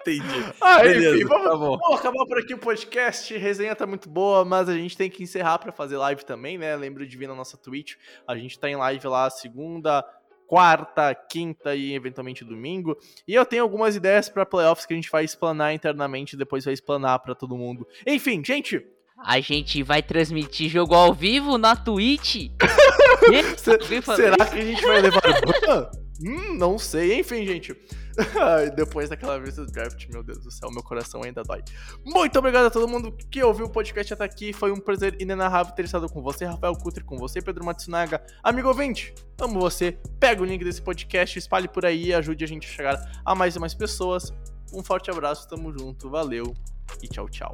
Entendi. Ah, Beleza, enfim, vamos, tá bom. vamos acabar por aqui o podcast. A resenha tá muito boa, mas a gente tem que encerrar para fazer live também, né? Lembra de vir na nossa Twitch. A gente tá em live lá segunda, quarta, quinta e eventualmente domingo. E eu tenho algumas ideias para playoffs que a gente vai explanar internamente, depois vai explanar para todo mundo. Enfim, gente, a gente vai transmitir jogo ao vivo na Twitch? Será que a gente vai levar ban? hum, não sei. Enfim, gente. Depois daquela vez do draft, meu Deus do céu, meu coração ainda dói. Muito obrigado a todo mundo que ouviu o podcast até aqui. Foi um prazer inenarrável ter estado com você, Rafael Kutter, com você, Pedro Matsunaga. Amigo ouvinte, amo você. Pega o link desse podcast, espalhe por aí e ajude a gente a chegar a mais e mais pessoas. Um forte abraço, tamo junto, valeu e tchau, tchau.